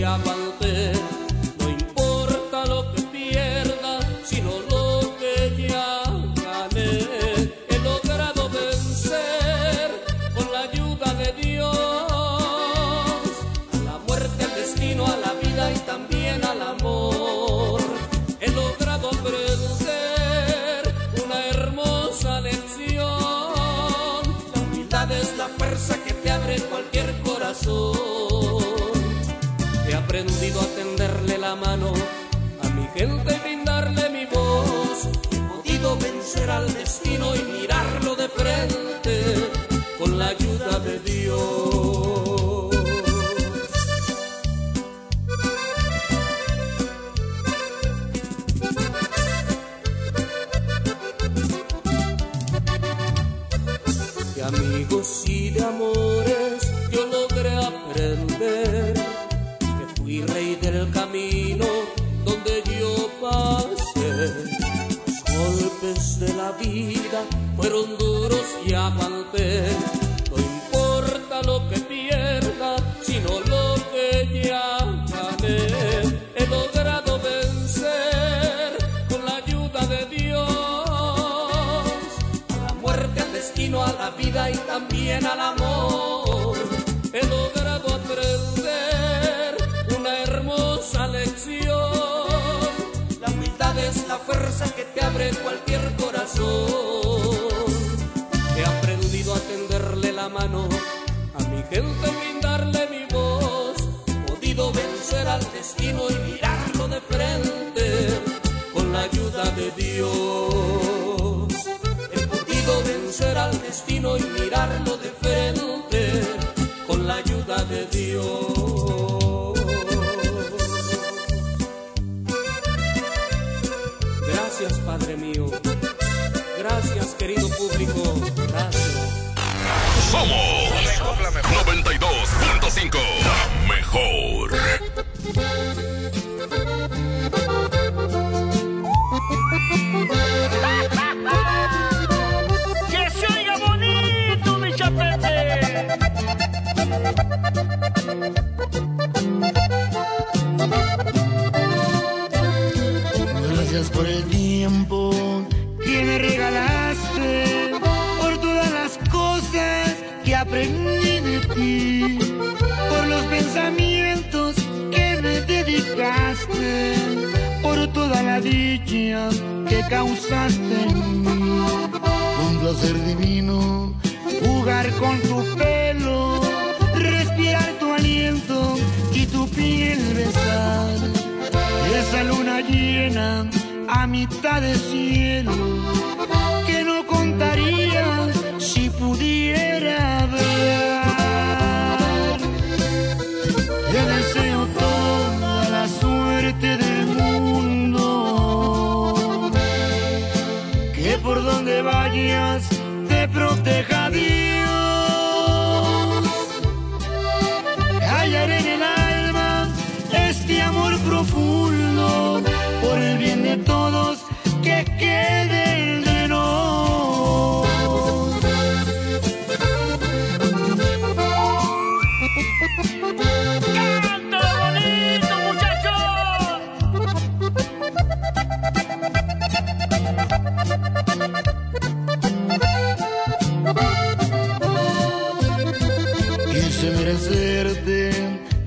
Yabalaya.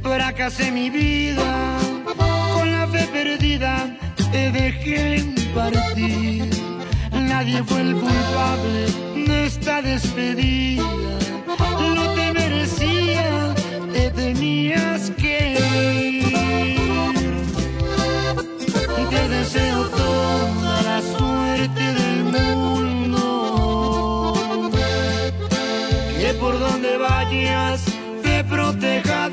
fracasé mi vida, con la fe perdida te dejé partir. Nadie fue el culpable de esta despedida, no te merecía tenías que te deseo toda la suerte del mundo. Que por donde vayas te proteja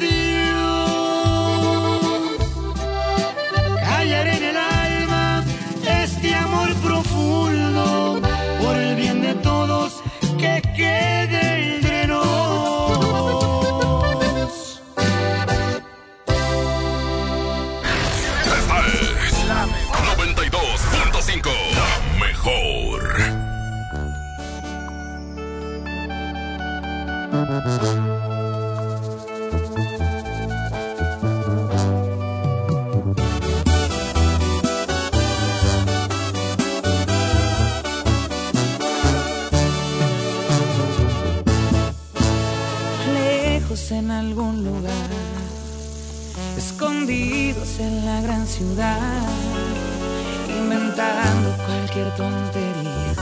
inventando cualquier tontería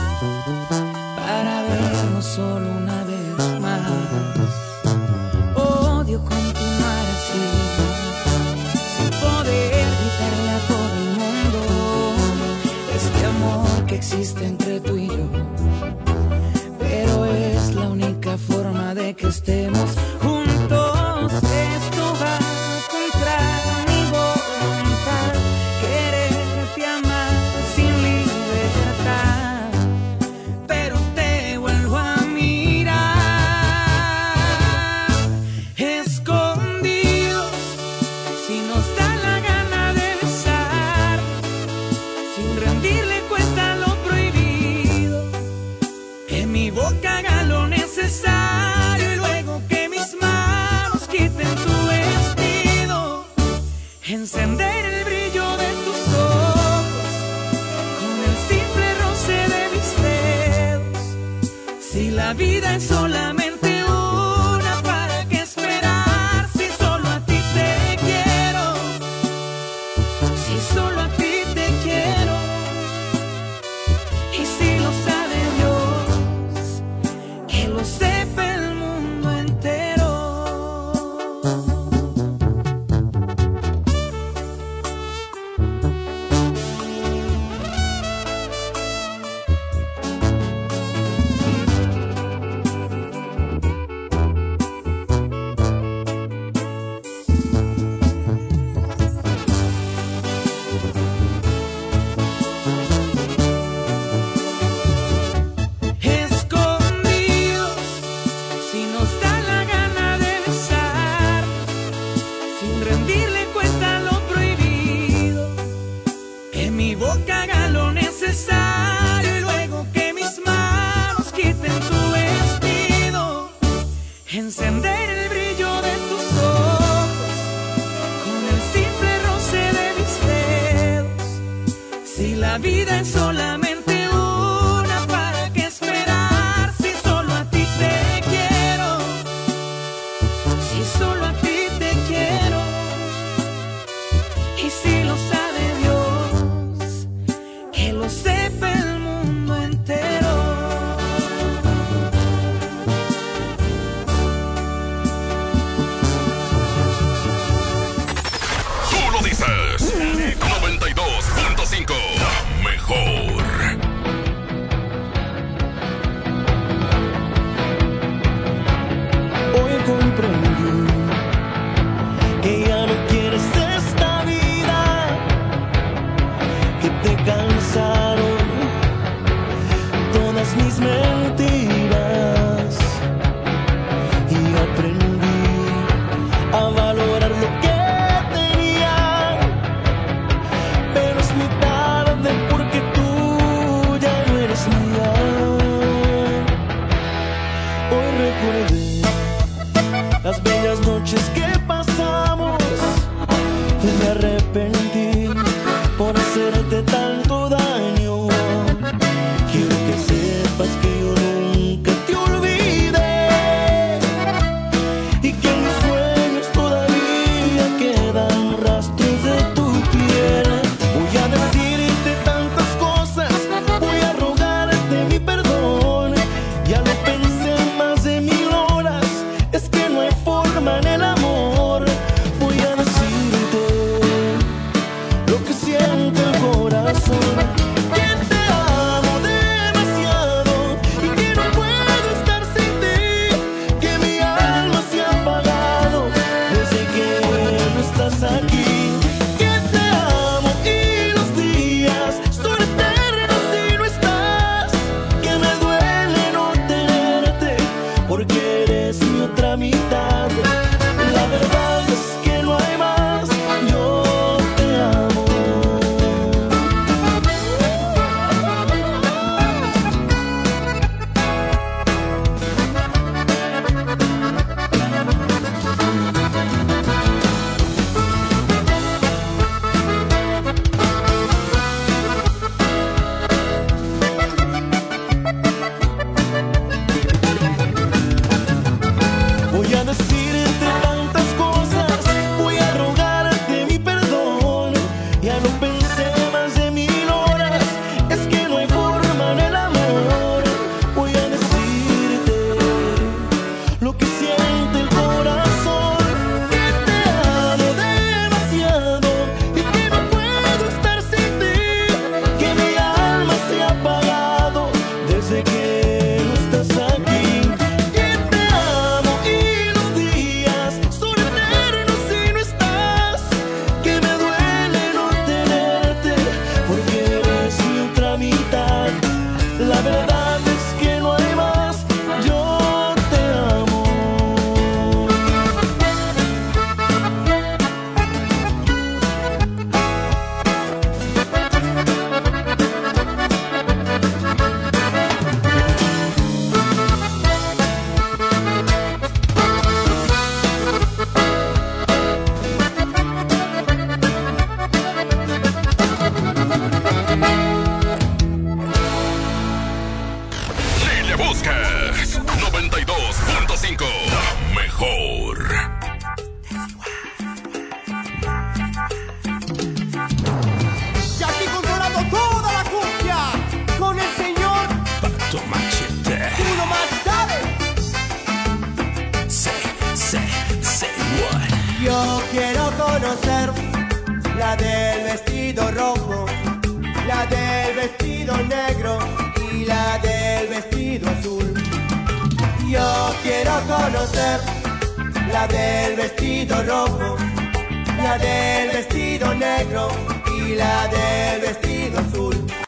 para vernos solo una vez más. Odio continuar así, sin poder gritarle a todo el mundo este amor que existe entre tú y yo.